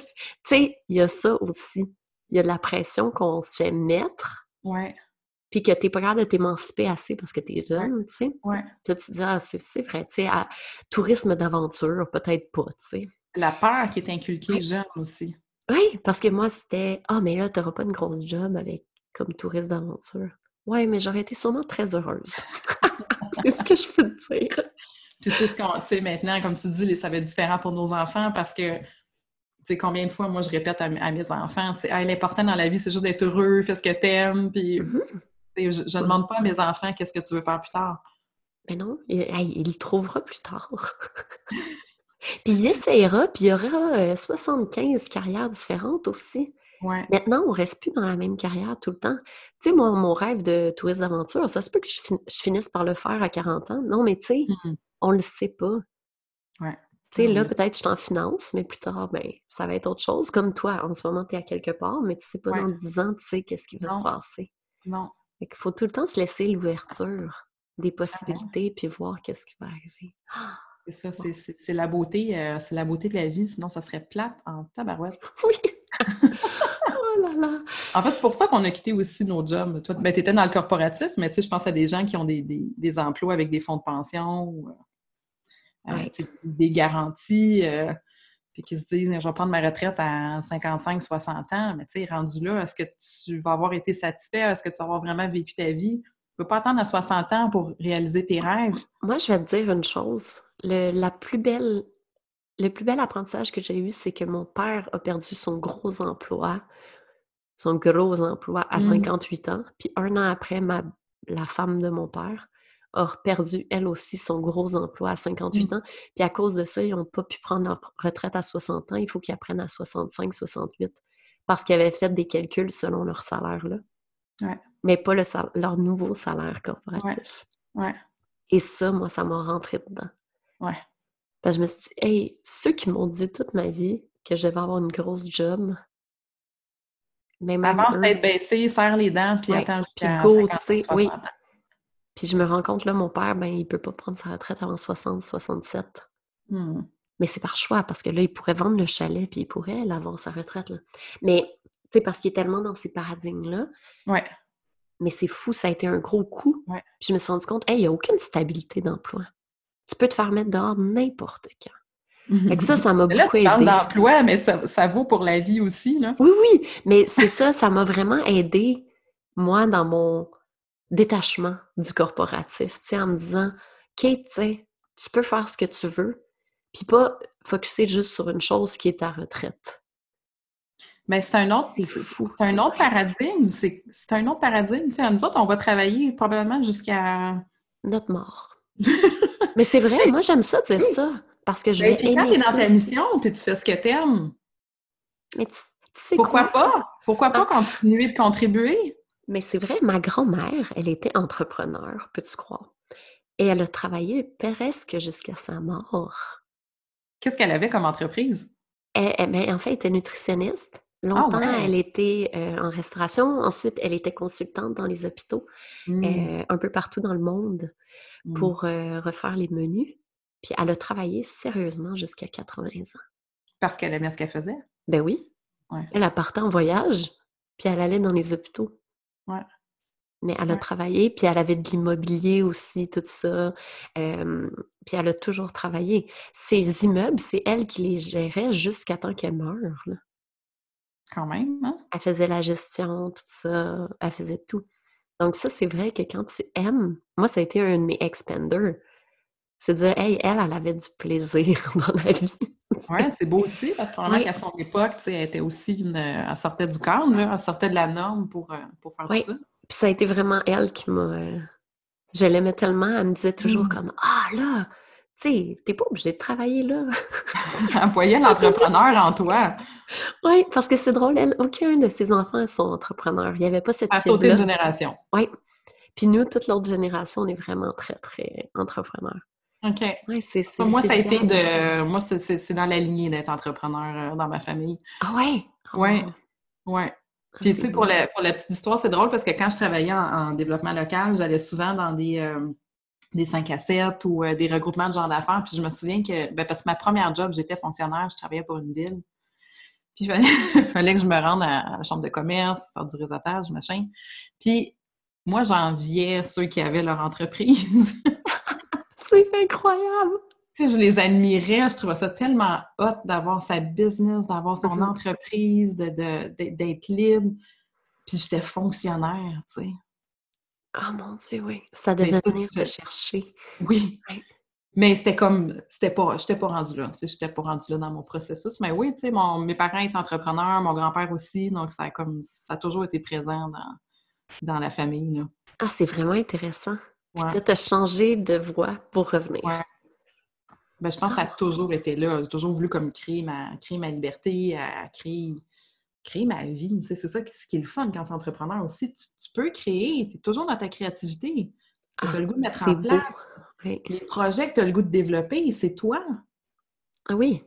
sais, il y a ça aussi. Il y a de la pression qu'on se fait mettre. Ouais. Puis que tu n'es pas capable de t'émanciper assez parce que tu es jeune, tu sais. Ouais. tu te dis, ah, c'est vrai, tu sais, tourisme d'aventure, peut-être pas, tu sais. La peur qui est inculquée jeune aussi. Oui, parce que moi, c'était, ah, mais là, tu n'auras pas une grosse job avec comme touriste d'aventure. Ouais, mais j'aurais été sûrement très heureuse. *laughs* c'est ce que je peux te dire. Puis c'est ce qu'on, tu sais, maintenant, comme tu dis, ça va être différent pour nos enfants parce que, tu sais, combien de fois, moi, je répète à, mes enfants, tu sais, l'important dans la vie, c'est juste d'être heureux, fais ce que t'aimes, puis mm-hmm. Je ne demande pas à mes enfants qu'est-ce que tu veux faire plus tard. Mais non, il, il le trouvera plus tard. *laughs* puis il essayera, puis il y aura 75 euh, carrières différentes aussi. Maintenant, on reste plus dans la même carrière tout le temps. Tu sais, moi, mon rêve de touriste d'aventure, ça se peut que je, finisse par le faire à 40 ans. Non, mais tu sais, mmh on le sait pas. Ouais. Tu sais, là, peut-être je t'en finance, mais plus tard, ben, ça va être autre chose. Comme toi, en ce moment, tu es à quelque part, mais tu sais pas dans 10 ans, tu sais, qu'est-ce qui va se passer. Non. Qu'il faut tout le temps se laisser l'ouverture des possibilités, puis voir qu'est-ce qui va arriver. c'est ça, *gasps* c'est la beauté, euh, c'est la beauté de la vie, sinon ça serait plate en tabarouette. *laughs* Oui! *laughs* oh là là! En fait, c'est pour ça qu'on a quitté aussi nos jobs. Toi, ben, tu étais dans le corporatif, mais tu sais, je pense à des gens qui ont des, des, emplois avec des fonds de pension ou euh, euh, des garanties, euh, puis qui se disent je vais prendre ma retraite à 55, 60 ans, mais tu sais, rendu là, est-ce que tu vas avoir été satisfait? Est-ce que tu vas avoir vraiment vécu ta vie? Tu ne peux pas attendre à 60 ans pour réaliser tes rêves. Moi, je vais te dire une chose. Le, la plus belle le plus bel apprentissage que j'ai eu, c'est que mon père a perdu son gros emploi, son gros emploi à 58 mmh. ans. Puis un an après, ma, la femme de mon père a perdu elle aussi son gros emploi à 58 mmh. ans. Puis à cause de ça, ils n'ont pas pu prendre leur retraite à 60 ans. Il faut qu'ils apprennent à 65, 68 parce qu'ils avaient fait des calculs selon leur salaire là. Mais pas le leur nouveau salaire corporatif. Et ça, moi, ça m'a rentré dedans. Ouais je me suis dit, hey, ceux qui m'ont dit toute ma vie que je devais avoir une grosse job, mais Avance d'être baissé, serre les dents, puis attends puis go, tu sais, oui. Puis je me rends compte, là, mon père, ben, il peut pas prendre sa retraite avant 60, 67. Hmm. Mais c'est par choix, parce que là, il pourrait vendre le chalet, puis il pourrait avoir sa retraite, là. Mais, tu sais, parce qu'il est tellement dans ces paradigmes-là. Ouais. Mais c'est fou, ça a été un gros coup. Puis je me suis rendu compte, hey, il n'y a aucune stabilité d'emploi tu peux te faire mettre dehors n'importe quand. *laughs* Fait que ça, ça m'a beaucoup là, tu d'emploi, mais ça, vaut pour la vie aussi, là. Oui, oui, mais c'est ça, ça m'a vraiment aidé, moi, dans mon détachement du corporatif, tu sais, en me disant, Kate, tu peux faire ce que tu veux, puis pas focuser juste sur une chose qui est ta retraite. Mais c'est un autre, c'est un autre paradigme. C'est un autre paradigme. Tu sais, nous autres, on va travailler probablement jusqu'à notre mort. *laughs* Mais c'est vrai, moi j'aime ça dire ça. Parce que je ben, vais aimer quand tu es dans ta mission, puis tu fais ce que tu aimes. Mais tu, sais Pourquoi pas? Pourquoi pas ah. continuer de contribuer? Mais c'est vrai, ma grand-mère, elle était entrepreneur, peux-tu croire? Et elle a travaillé presque jusqu'à sa mort. Qu'est-ce qu'elle avait comme entreprise? Elle, ben, en fait, elle était nutritionniste. Ah Longtemps, elle était euh, en restauration. Ensuite, elle était consultante dans les hôpitaux, mmh. euh, un peu partout dans le monde. Mmh. pour euh, refaire les menus. Puis elle a travaillé sérieusement jusqu'à 80 ans. Parce qu'elle aimait ce qu'elle faisait? Ben oui. Elle a parté en voyage, puis elle allait dans les hôpitaux. Ouais. Mais elle a travaillé, puis elle avait de l'immobilier aussi, tout ça. puis elle a toujours travaillé. Ces immeubles, c'est elle qui les gérait jusqu'à temps qu'elle meure. Quand même, hein? Elle faisait la gestion, tout ça. Elle faisait tout. Donc ça, c'est vrai que quand tu aimes, moi, ça a été un de mes expanders. C'est dire, hey, elle, elle avait du plaisir *laughs* dans la vie. Oui, c'est beau aussi, parce que probablement qu'à son époque, elle était aussi une. Elle sortait du cadre, elle sortait de la norme pour, euh, pour faire tout ça. Puis ça a été vraiment elle qui m'a. Euh, je l'aimais tellement, elle me disait toujours mmh. comme Ah là, tu sais, t'es pas obligé de travailler là. *laughs* *laughs* elle voyait l'entrepreneur en toi. Oui, parce que c'est drôle, elle, aucun de ses enfants sont entrepreneurs. Il n'y avait pas cette À sauter de génération. Oui. Puis nous, toute l'autre génération, on est vraiment très, très entrepreneurs. OK. Ouais, c'est, moi, ça a été de. Moi, c'est, dans la lignée d'être entrepreneur euh, dans ma famille. Ah ouais? Oui. Oui. Puis, tu sais, pour, la, pour la petite histoire, c'est drôle parce que quand je travaillais en, développement local, j'allais souvent dans des. Euh, des 5 à 7 ou euh, des regroupements de genre d'affaires. Puis je me souviens que, ben, parce que ma première job, j'étais fonctionnaire, je travaillais pour une ville. Puis il fallait, *laughs* que je me rende à, la chambre de commerce, faire du réseautage, machin. Puis moi, j'enviais ceux qui avaient leur entreprise. *laughs* C'est incroyable! je les admirais, je trouvais ça tellement hot d'avoir sa business, d'avoir son mm-hmm. entreprise, d'être libre. puis j'étais fonctionnaire, tu sais. Ah mon Dieu, oui. Ça devait venir te chercher. Oui. Mais c'était comme, c'était pas, j'étais pas rendue là, tu sais, j'étais pas rendue là dans mon processus. Mais oui, tu sais, mes parents étaient entrepreneurs, mon grand-père aussi, donc ça a comme, ça a toujours été présent dans, dans la famille, là. Ah, c'est vraiment intéressant. Ouais. tu as changé de voie pour revenir. Ouais. Ben, je pense que ça a ah! toujours été là. J'ai toujours voulu comme créer ma, créer ma liberté, à créer, créer ma vie. Tu sais, c'est ça qui, qui, est le fun quand tu es entrepreneur aussi. Tu, peux créer, tu es toujours dans ta créativité. Tu as ah, le goût de mettre en place. Les projets que tu as le goût de développer, c'est toi. Ah oui.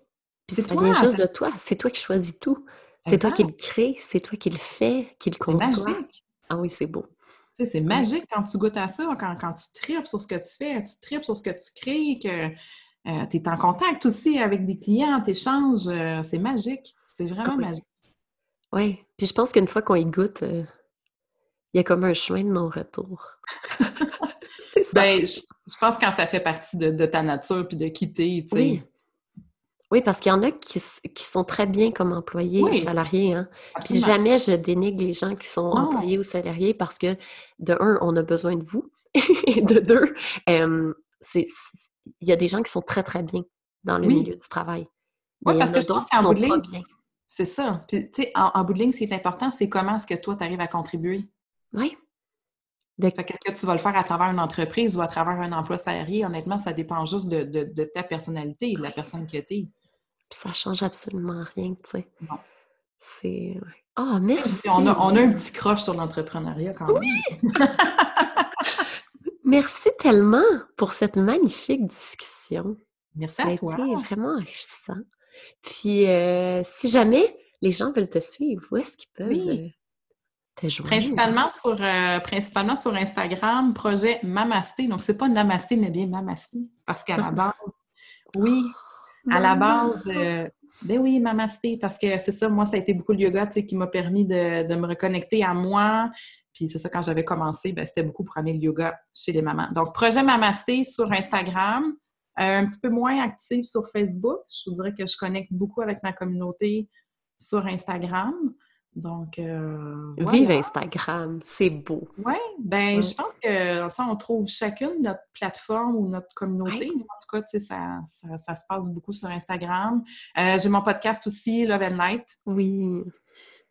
Puis ça vient juste de toi. C'est toi qui choisis tout. C'est toi qui le crée, c'est toi qui le fais, qui le conçoit. Ah oui, c'est beau. C'est magique quand tu goûtes à ça, quand, quand tu tripes sur ce que tu fais, tu tripes sur ce que tu crées, que euh, tu es en contact aussi avec des clients, tu échanges, euh, c'est magique. C'est vraiment magique. Oui, puis je pense qu'une fois qu'on y goûte, euh, il y a comme un chemin de non-retour. *laughs* c'est ça. Ben, je, pense que quand ça fait partie de, ta nature puis de quitter, tu sais. Oui. Oui, parce qu'il y en a qui, sont très bien comme employés ou salariés. Hein? Puis jamais je dénigre les gens qui sont employés ou salariés parce que, de un, on a besoin de vous. *laughs* et de deux, c'est il y a des gens qui sont très, très bien dans le milieu du travail. Oui, parce que je pense qu'en bout de ligne, c'est ça. Tu sais, en, bout de ligne, ce qui est important, c'est comment est-ce que toi, tu arrives à contribuer. Oui. Qu'est-ce que tu vas le faire à travers une entreprise ou à travers un emploi salarié? Honnêtement, ça dépend juste de, ta personnalité et de la personne que tu es. Puis ça change absolument rien, tu sais. Non. C'est... Ah, oh, merci! On a, on a, un petit croche sur l'entrepreneuriat quand même. Oui! *laughs* Merci tellement pour cette magnifique discussion. Merci à toi. été vraiment enrichissant. Puis, euh, si jamais les gens veulent te suivre, où est-ce qu'ils peuvent euh, te joindre? Principalement sur, euh, principalement sur Instagram, projet Mamasté. Donc, c'est pas Namasté, mais bien Mamasté. Parce qu'à la base, oui, à la base, ben oui, Mamasté, parce que c'est ça, moi, ça a été beaucoup le yoga qui m'a permis de, de, me reconnecter à moi, puis c'est ça, quand j'avais commencé, ben, c'était beaucoup pour amener le yoga chez les mamans. Donc, projet Mamasté sur Instagram, euh, un petit peu moins actif sur Facebook. Je vous dirais que je connecte beaucoup avec ma communauté sur Instagram. Donc, euh, Vive Instagram, c'est beau. Oui, ben je pense que on trouve chacune notre plateforme ou notre communauté. En tout cas, ça, ça, ça, se passe beaucoup sur Instagram. Euh, j'ai mon podcast aussi, Love and Light. Oui.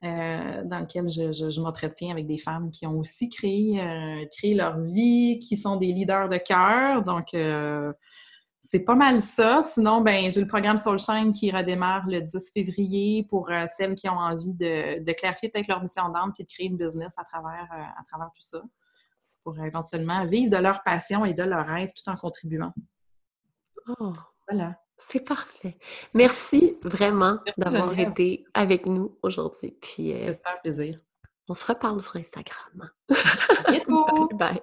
Euh, dans lequel je, m'entretiens avec des femmes qui ont aussi créé, euh, créé leur vie, qui sont des leaders de cœur. Donc, euh, c'est pas mal ça. Sinon, ben, j'ai le programme Soul Shine qui redémarre le 10 février pour celles qui ont envie de, clarifier peut-être leur mission d'âme puis de créer une business à travers, à travers tout ça pour éventuellement vivre de leur passion et de leur rêve tout en contribuant. Oh, voilà. C'est parfait. Merci vraiment d'avoir été avec nous aujourd'hui. Puis, euh, plaisir. On se reparle sur Instagram. À bientôt! *laughs* bye.